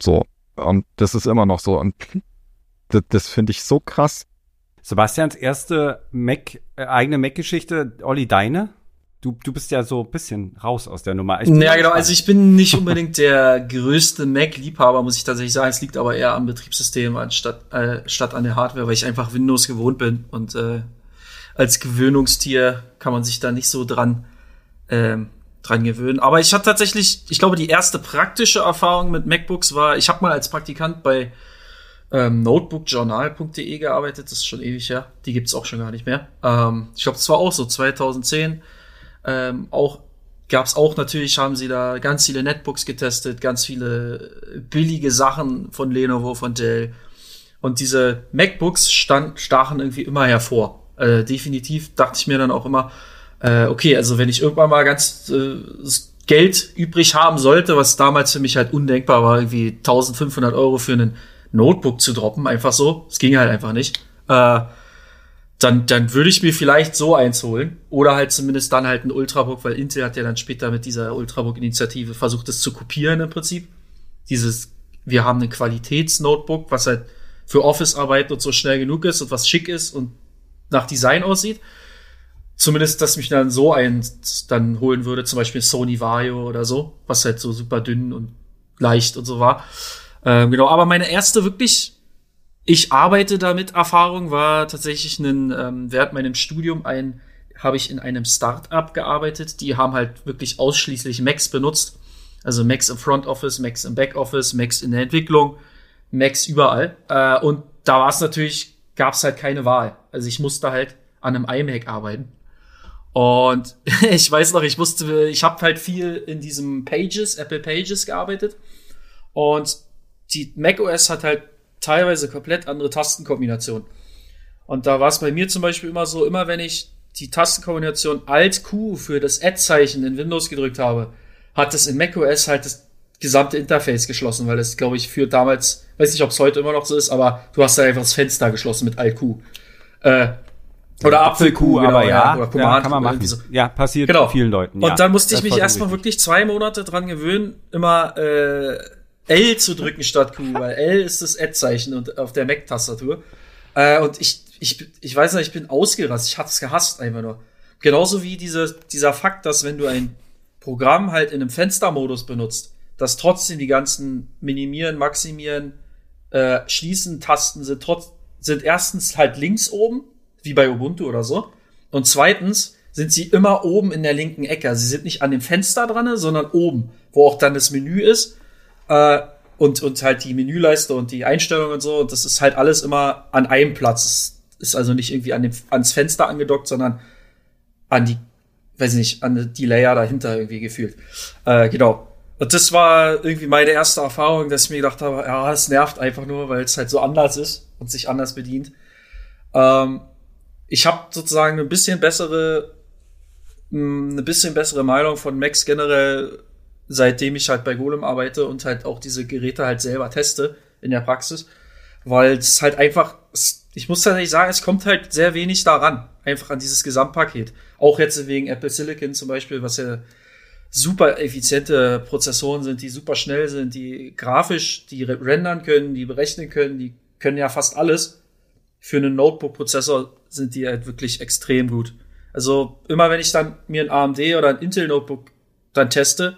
So. Und das ist immer noch so. Und das, das finde ich so krass. Sebastians erste Mac, äh, eigene Mac-Geschichte, Olli, deine? Du, du bist ja so ein bisschen raus aus der Nummer. ja, genau. Also ich bin nicht unbedingt der größte Mac-Liebhaber, muss ich tatsächlich sagen. Es liegt aber eher am Betriebssystem anstatt äh, statt an der Hardware, weil ich einfach Windows gewohnt bin. Und äh, als Gewöhnungstier kann man sich da nicht so dran, ähm, dran gewöhnen. Aber ich hatte tatsächlich, ich glaube, die erste praktische Erfahrung mit MacBooks war, ich habe mal als Praktikant bei ähm, notebookjournal.de gearbeitet. Das ist schon ewig her. Die gibt's auch schon gar nicht mehr. Ähm, ich glaube, das war auch so 2010 ähm, auch gab es auch natürlich, haben sie da ganz viele Netbooks getestet, ganz viele billige Sachen von Lenovo, von Dell. Und diese MacBooks stand, stachen irgendwie immer hervor. Äh, definitiv dachte ich mir dann auch immer, äh, okay, also wenn ich irgendwann mal ganz äh, Geld übrig haben sollte, was damals für mich halt undenkbar war, irgendwie 1500 Euro für einen Notebook zu droppen, einfach so. Es ging halt einfach nicht. Äh, dann, dann würde ich mir vielleicht so eins holen. Oder halt zumindest dann halt ein Ultrabook, weil Intel hat ja dann später mit dieser Ultrabook-Initiative versucht, das zu kopieren im Prinzip. Dieses, wir haben ein Qualitätsnotebook, was halt für Office-Arbeit und so schnell genug ist und was schick ist und nach Design aussieht. Zumindest, dass mich dann so eins dann holen würde, zum Beispiel Sony Vario oder so, was halt so super dünn und leicht und so war. Ähm, genau, aber meine erste wirklich ich arbeite damit. Erfahrung war tatsächlich ein, ähm, während meinem Studium ein, habe ich in einem Start-up gearbeitet. Die haben halt wirklich ausschließlich Macs benutzt. Also Macs im Front Office, Macs im Back Office, Macs in der Entwicklung, Macs überall. Äh, und da war es natürlich, gab es halt keine Wahl. Also ich musste halt an einem iMac arbeiten. Und ich weiß noch, ich wusste, ich habe halt viel in diesem Pages, Apple Pages gearbeitet. Und die macOS hat halt teilweise komplett andere Tastenkombinationen. Und da war es bei mir zum Beispiel immer so, immer wenn ich die Tastenkombination Alt Q für das Add-Zeichen in Windows gedrückt habe, hat es in macOS halt das gesamte Interface geschlossen, weil es, glaube ich, für damals, weiß nicht, ob es heute immer noch so ist, aber du hast da einfach das Fenster geschlossen mit Alt Q. Äh, oder Apfel-Q, aber genau, ja, oder ja, Command kann man machen. so. Ja, passiert Genau. vielen Leuten. Und ja. dann musste ich mich erstmal wirklich zwei Monate dran gewöhnen, immer äh, L zu drücken statt Q, weil L ist das Add-Zeichen und auf der Mac-Tastatur. Äh, und ich, ich, ich weiß nicht, ich bin ausgerastet. Ich hab's gehasst einfach nur. Genauso wie diese, dieser Fakt, dass wenn du ein Programm halt in einem Fenstermodus benutzt, dass trotzdem die ganzen Minimieren, Maximieren, äh, Schließen Tasten sind trotz, sind erstens halt links oben, wie bei Ubuntu oder so. Und zweitens sind sie immer oben in der linken Ecke. Also sie sind nicht an dem Fenster dran, sondern oben, wo auch dann das Menü ist. Äh, und, und halt die Menüleiste und die Einstellungen und so. Und das ist halt alles immer an einem Platz. Es ist also nicht irgendwie an dem, ans Fenster angedockt, sondern an die, weiß ich nicht, an die Layer dahinter irgendwie gefühlt. Äh, genau. Und das war irgendwie meine erste Erfahrung, dass ich mir gedacht habe, ja, das nervt einfach nur, weil es halt so anders ist und sich anders bedient. Ähm, ich habe sozusagen ein bisschen bessere, mh, eine bisschen bessere Meinung von Macs generell, seitdem ich halt bei Golem arbeite und halt auch diese Geräte halt selber teste in der Praxis, weil es halt einfach, ich muss tatsächlich sagen, es kommt halt sehr wenig daran, einfach an dieses Gesamtpaket. Auch jetzt wegen Apple Silicon zum Beispiel, was ja super effiziente Prozessoren sind, die super schnell sind, die grafisch, die re- rendern können, die berechnen können, die können ja fast alles. Für einen Notebook-Prozessor sind die halt wirklich extrem gut. Also immer wenn ich dann mir ein AMD oder ein Intel-Notebook dann teste,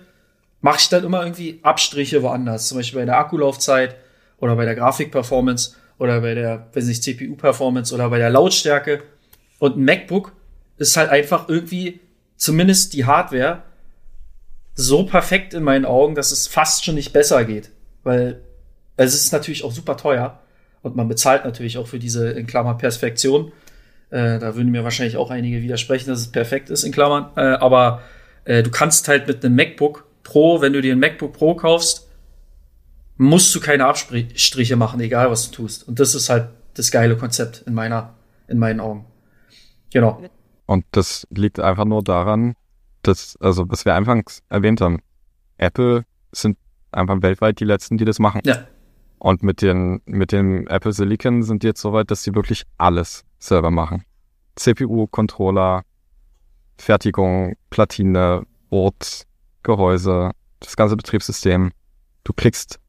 mache ich dann immer irgendwie Abstriche woanders. Zum Beispiel bei der Akkulaufzeit oder bei der Grafik-Performance oder bei der, weiß nicht, CPU-Performance oder bei der Lautstärke. Und ein MacBook ist halt einfach irgendwie, zumindest die Hardware, so perfekt in meinen Augen, dass es fast schon nicht besser geht. Weil es ist natürlich auch super teuer und man bezahlt natürlich auch für diese, in Klammern, Perfektion. Äh, da würden mir wahrscheinlich auch einige widersprechen, dass es perfekt ist, in Klammern. Äh, aber äh, du kannst halt mit einem MacBook Pro, wenn du dir ein MacBook Pro kaufst, musst du keine Abstriche machen, egal was du tust. Und das ist halt das geile Konzept in meiner, in meinen Augen. Genau. Und das liegt einfach nur daran, dass, also was wir anfangs erwähnt haben, Apple sind einfach weltweit die letzten, die das machen. Ja. Und mit den, mit dem Apple Silicon sind die jetzt so weit, dass sie wirklich alles selber machen. CPU, Controller, Fertigung, Platine, Board, Gehäuse, das ganze Betriebssystem. Du kriegst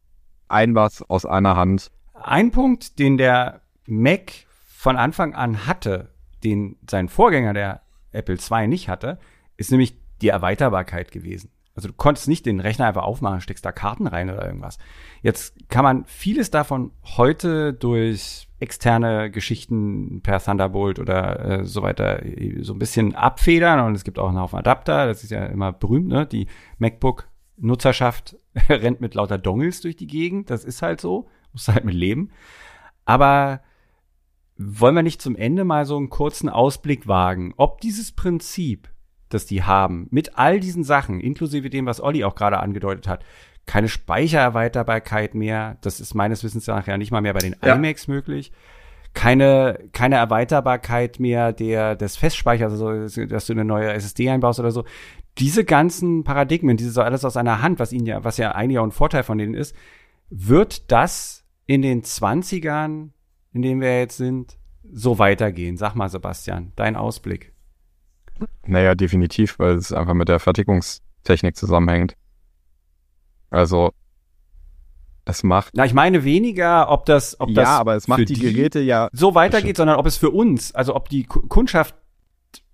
ein was aus einer Hand. Ein Punkt, den der Mac von Anfang an hatte, den sein Vorgänger, der Apple II, nicht hatte, ist nämlich die Erweiterbarkeit gewesen. Also du konntest nicht den Rechner einfach aufmachen, steckst da Karten rein oder irgendwas. Jetzt kann man vieles davon heute durch externe Geschichten per Thunderbolt oder äh, so weiter äh, so ein bisschen abfedern und es gibt auch einen Haufen Adapter, das ist ja immer berühmt, ne? Die MacBook-Nutzerschaft rennt mit lauter Dongles durch die Gegend, das ist halt so, musst du halt mit leben. Aber wollen wir nicht zum Ende mal so einen kurzen Ausblick wagen, ob dieses Prinzip, das die haben, mit all diesen Sachen, inklusive dem, was Olli auch gerade angedeutet hat, keine Speichererweiterbarkeit mehr, das ist meines Wissens nach ja nicht mal mehr bei den Ja. iMacs möglich, keine, keine Erweiterbarkeit mehr der, des Festspeichers, also dass du eine neue SSD einbaust oder so. Diese ganzen Paradigmen, dieses alles aus einer Hand, was ihnen ja, was ja eigentlich auch ein Vorteil von denen ist, wird das in den 20ern, in denen wir jetzt sind, so weitergehen? Sag mal, Sebastian, dein Ausblick. Naja, definitiv, weil es einfach mit der Fertigungstechnik zusammenhängt. Also, es macht. Na, ich meine weniger, ob das, ob das ja, aber es für macht die Geräte ja. so weitergeht, sondern ob es für uns, also ob die Ku- Kundschaft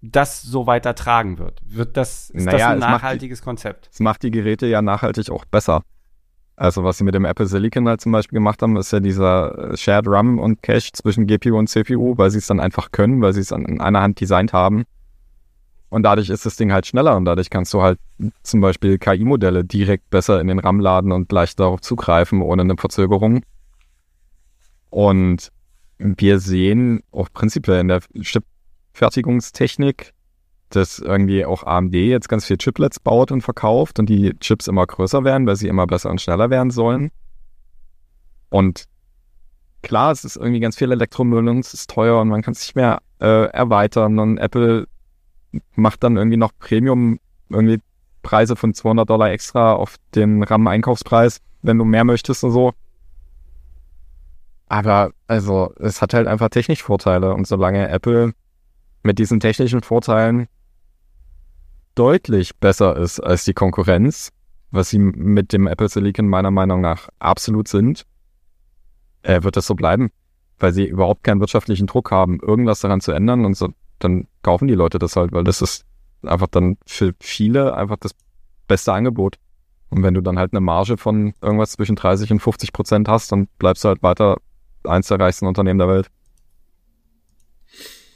das so weiter tragen wird. Wird das, ist das Naja, ein es macht die- nachhaltiges Konzept? Es macht die Geräte ja nachhaltig auch besser. Also was sie mit dem Apple Silicon halt zum Beispiel gemacht haben, ist ja dieser äh, Shared RAM und Cache zwischen GPU und CPU, weil sie es dann einfach können, weil sie es an in einer Hand designt haben. Und dadurch ist das Ding halt schneller und dadurch kannst du halt zum Beispiel KI-Modelle direkt besser in den RAM laden und gleich darauf zugreifen, ohne eine Verzögerung. Und wir sehen auch prinzipiell in der Chip-Fertigungstechnik dass irgendwie auch AMD jetzt ganz viel Chiplets baut und verkauft und die Chips immer größer werden, weil sie immer besser und schneller werden sollen. Und klar, es ist irgendwie ganz viel Elektromüll und es ist teuer und man kann es nicht mehr äh, erweitern und Apple macht dann irgendwie noch Premium irgendwie Preise von 200 Dollar extra auf den RAM-Einkaufspreis, wenn du mehr möchtest und so. Aber also, es hat halt einfach technisch Vorteile und solange Apple mit diesen technischen Vorteilen deutlich besser ist als die Konkurrenz, was sie mit dem Apple Silicon meiner Meinung nach absolut sind, äh, wird das so bleiben, weil sie überhaupt keinen wirtschaftlichen Druck haben, irgendwas daran zu ändern und so, dann kaufen die Leute das halt, weil das ist einfach dann für viele einfach das beste Angebot. Und wenn du dann halt eine Marge von irgendwas zwischen 30 und 50 Prozent hast, dann bleibst du halt weiter eins der reichsten Unternehmen der Welt.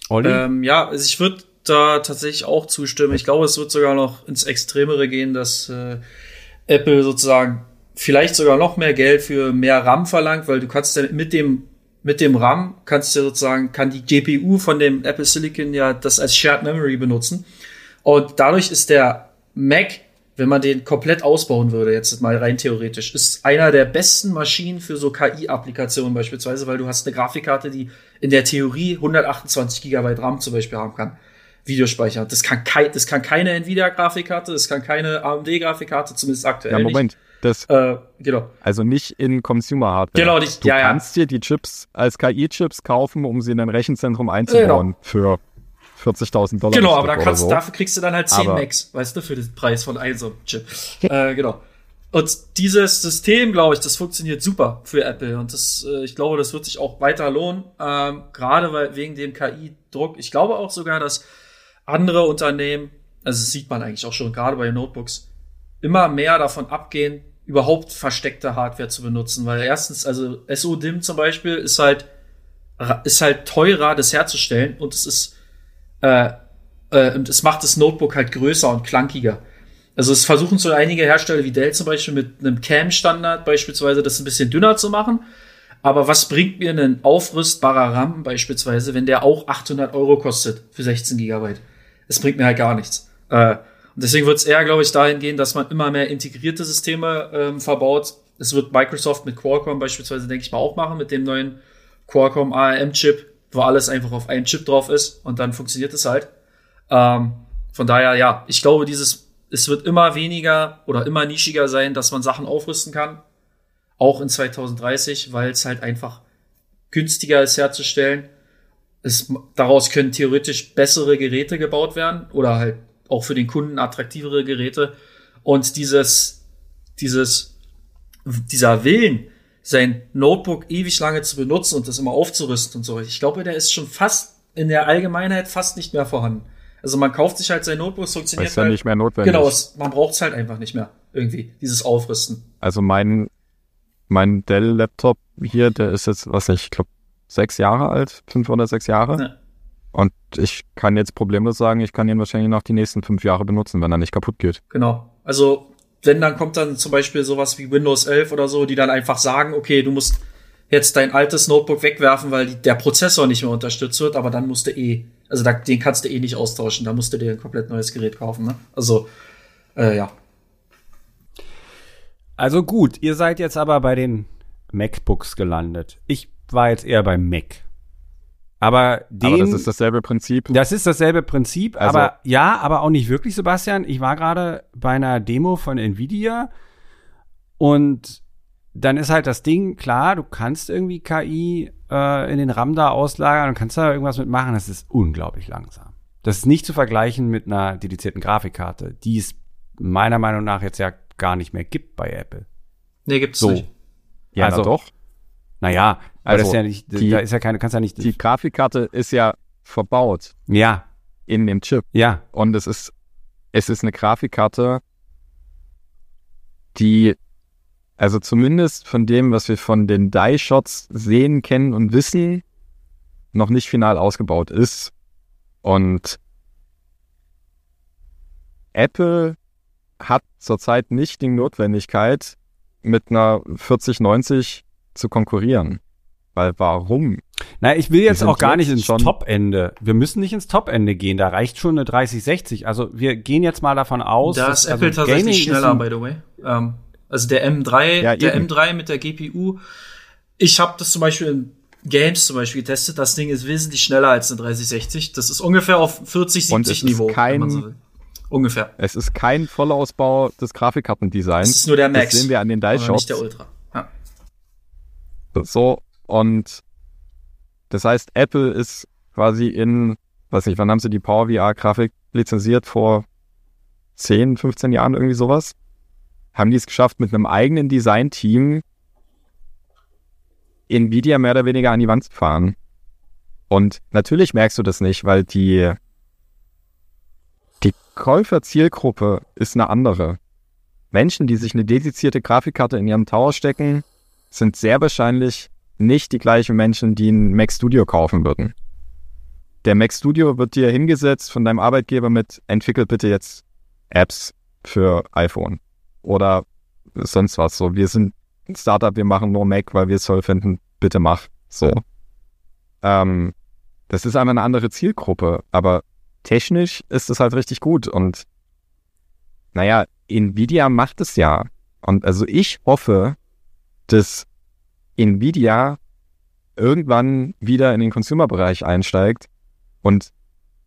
Ähm, ja, also ich würde da tatsächlich auch zustimmen. Ich glaube, es wird sogar noch ins Extremere gehen, dass äh, Apple sozusagen vielleicht sogar noch mehr Geld für mehr RAM verlangt, weil du kannst ja mit dem mit dem RAM kannst du sozusagen kann die GPU von dem Apple Silicon ja das als Shared Memory benutzen und dadurch ist der Mac wenn man den komplett ausbauen würde, jetzt mal rein theoretisch, ist einer der besten Maschinen für so KI-Applikationen beispielsweise, weil du hast eine Grafikkarte, die in der Theorie 128 Gigabyte RAM zum Beispiel haben kann. Videospeicher. Das kann, kein, das kann keine Nvidia-Grafikkarte, das kann keine AMD-Grafikkarte, zumindest aktuell. Ja, Moment. Das, äh, genau. Also nicht in Consumer Hardware. Genau, nicht, du ja, kannst ja. dir die Chips als KI-Chips kaufen, um sie in ein Rechenzentrum einzubauen genau. für 40.000 Dollar. Genau, aber da kannst, so. dafür kriegst du dann halt 10 aber Max, weißt du, für den Preis von einem so Chip. äh, genau. Und dieses System, glaube ich, das funktioniert super für Apple. Und das, äh, ich glaube, das wird sich auch weiter lohnen. Ähm, gerade weil, wegen dem KI-Druck. Ich glaube auch sogar, dass andere Unternehmen, also das sieht man eigentlich auch schon gerade bei Notebooks, immer mehr davon abgehen, überhaupt versteckte Hardware zu benutzen. Weil erstens, also SO-DIM zum Beispiel ist halt, ist halt teurer, das herzustellen. Und es ist äh, äh, und es macht das Notebook halt größer und klankiger. Also es versuchen so einige Hersteller wie Dell zum Beispiel mit einem Cam-Standard beispielsweise das ein bisschen dünner zu machen. Aber was bringt mir ein aufrüstbarer RAM beispielsweise, wenn der auch 800 Euro kostet für 16 Gigabyte? Es bringt mir halt gar nichts. Äh, deswegen wird es eher, glaube ich, dahin gehen, dass man immer mehr integrierte Systeme ähm, verbaut. Es wird Microsoft mit Qualcomm beispielsweise, denke ich mal, auch machen, mit dem neuen Qualcomm ARM-Chip wo alles einfach auf einen Chip drauf ist und dann funktioniert es halt. Ähm, von daher, ja, ich glaube, dieses, es wird immer weniger oder immer nischiger sein, dass man Sachen aufrüsten kann. Auch in 2030, weil es halt einfach günstiger ist herzustellen. Es, daraus können theoretisch bessere Geräte gebaut werden oder halt auch für den Kunden attraktivere Geräte. Und dieses, dieses, dieser Willen, sein Notebook ewig lange zu benutzen und das immer aufzurüsten und so. Ich glaube, der ist schon fast in der Allgemeinheit fast nicht mehr vorhanden. Also man kauft sich halt sein Notebook, es funktioniert ist ja halt, nicht mehr notwendig. Genau, es, man braucht es halt einfach nicht mehr irgendwie dieses Aufrüsten. Also mein mein Dell-Laptop hier, der ist jetzt, was nicht, ich glaube sechs Jahre alt, fünf oder sechs Jahre. Ja. Und ich kann jetzt problemlos sagen, ich kann ihn wahrscheinlich noch die nächsten fünf Jahre benutzen, wenn er nicht kaputt geht. Genau. Also wenn dann kommt dann zum Beispiel sowas wie Windows 11 oder so, die dann einfach sagen, okay, du musst jetzt dein altes Notebook wegwerfen, weil die, der Prozessor nicht mehr unterstützt wird, aber dann musst du eh, also da, den kannst du eh nicht austauschen, da musst du dir ein komplett neues Gerät kaufen, ne? Also, äh, ja. Also gut, ihr seid jetzt aber bei den MacBooks gelandet. Ich war jetzt eher beim Mac. Aber, den, aber das ist dasselbe Prinzip. Das ist dasselbe Prinzip, also, aber ja, aber auch nicht wirklich, Sebastian. Ich war gerade bei einer Demo von Nvidia und dann ist halt das Ding, klar, du kannst irgendwie KI äh, in den RAM da auslagern und kannst da irgendwas mitmachen. Das ist unglaublich langsam. Das ist nicht zu vergleichen mit einer dedizierten Grafikkarte, die es meiner Meinung nach jetzt ja gar nicht mehr gibt bei Apple. Nee, gibt's so. nicht. Ja, also, doch. Naja, also, ist ja nicht, die, da ist ja keine, kannst ja nicht. Die Grafikkarte ist ja verbaut. Ja. In dem Chip. Ja. Und es ist, es ist eine Grafikkarte, die, also zumindest von dem, was wir von den Die-Shots sehen, kennen und wissen, noch nicht final ausgebaut ist. Und Apple hat zurzeit nicht die Notwendigkeit, mit einer 4090 zu konkurrieren. Weil warum? Na, ich will jetzt auch gar nicht ins Top-Ende. Wir müssen nicht ins Top-Ende gehen. Da reicht schon eine 3060. Also wir gehen jetzt mal davon aus. Da ist Apple also tatsächlich Gaming schneller, by the way. Ähm, also der M3, ja, der M3 mit der GPU. Ich habe das zum Beispiel in Games zum Beispiel getestet. Das Ding ist wesentlich schneller als eine 3060. Das ist ungefähr auf 40, 70 Niveau. Kein, so Ungefähr. Es ist kein Vollausbau des Grafikkartendesigns. Es ist nur der Max. Das sehen wir an den Die-Shops. Nicht der Ultra. Ja. So, und das heißt, Apple ist quasi in, weiß nicht, wann haben sie die Power VR-Grafik lizenziert? Vor 10, 15 Jahren irgendwie sowas? Haben die es geschafft, mit einem eigenen Design-Team Nvidia mehr oder weniger an die Wand zu fahren. Und natürlich merkst du das nicht, weil die die Käuferzielgruppe ist eine andere. Menschen, die sich eine dedizierte Grafikkarte in ihrem Tower stecken, sind sehr wahrscheinlich nicht die gleichen Menschen, die ein Mac Studio kaufen würden. Der Mac Studio wird dir hingesetzt von deinem Arbeitgeber mit, entwickel bitte jetzt Apps für iPhone oder sonst was. So, wir sind ein Startup, wir machen nur Mac, weil wir es toll finden, bitte mach. So. Ähm, das ist einfach eine andere Zielgruppe, aber technisch ist es halt richtig gut und naja, Nvidia macht es ja. Und also ich hoffe, dass Nvidia irgendwann wieder in den Consumer-Bereich einsteigt und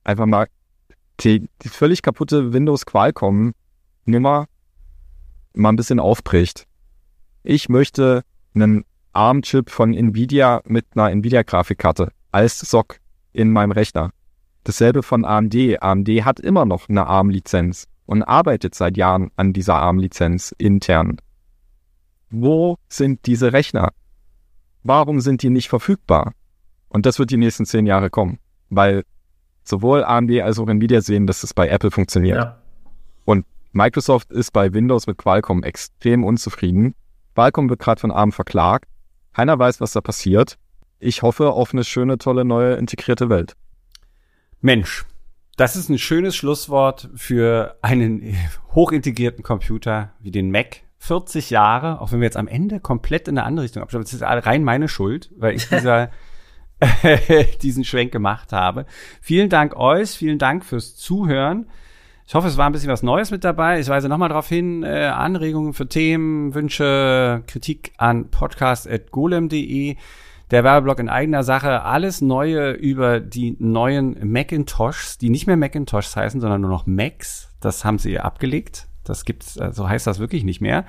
einfach mal die, die völlig kaputte Windows Qualcomm Nummer mal ein bisschen aufbricht. Ich möchte einen ARM-Chip von Nvidia mit einer Nvidia-Grafikkarte als SOC in meinem Rechner. Dasselbe von AMD. AMD hat immer noch eine ARM-Lizenz und arbeitet seit Jahren an dieser ARM-Lizenz intern. Wo sind diese Rechner? Warum sind die nicht verfügbar? Und das wird die nächsten zehn Jahre kommen, weil sowohl AMD als auch Nvidia sehen, dass es bei Apple funktioniert. Ja. Und Microsoft ist bei Windows mit Qualcomm extrem unzufrieden. Qualcomm wird gerade von ARM verklagt. Keiner weiß, was da passiert. Ich hoffe auf eine schöne, tolle, neue integrierte Welt. Mensch, das ist ein schönes Schlusswort für einen hochintegrierten Computer wie den Mac. 40 Jahre, auch wenn wir jetzt am Ende komplett in eine andere Richtung abschließen. Das ist rein meine Schuld, weil ich dieser, diesen Schwenk gemacht habe. Vielen Dank euch, vielen Dank fürs Zuhören. Ich hoffe, es war ein bisschen was Neues mit dabei. Ich weise nochmal darauf hin, äh, Anregungen für Themen, Wünsche, Kritik an podcast.golem.de der Werbeblock in eigener Sache. Alles Neue über die neuen Macintoshs, die nicht mehr Macintoshs heißen, sondern nur noch Macs. Das haben sie abgelegt. Das gibt's, äh, so heißt das wirklich nicht mehr.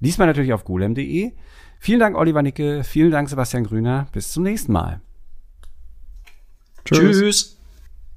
Diesmal natürlich auf golem.de. Vielen Dank, Oliver Nicke. Vielen Dank, Sebastian Grüner. Bis zum nächsten Mal. Tschüss. Tschüss.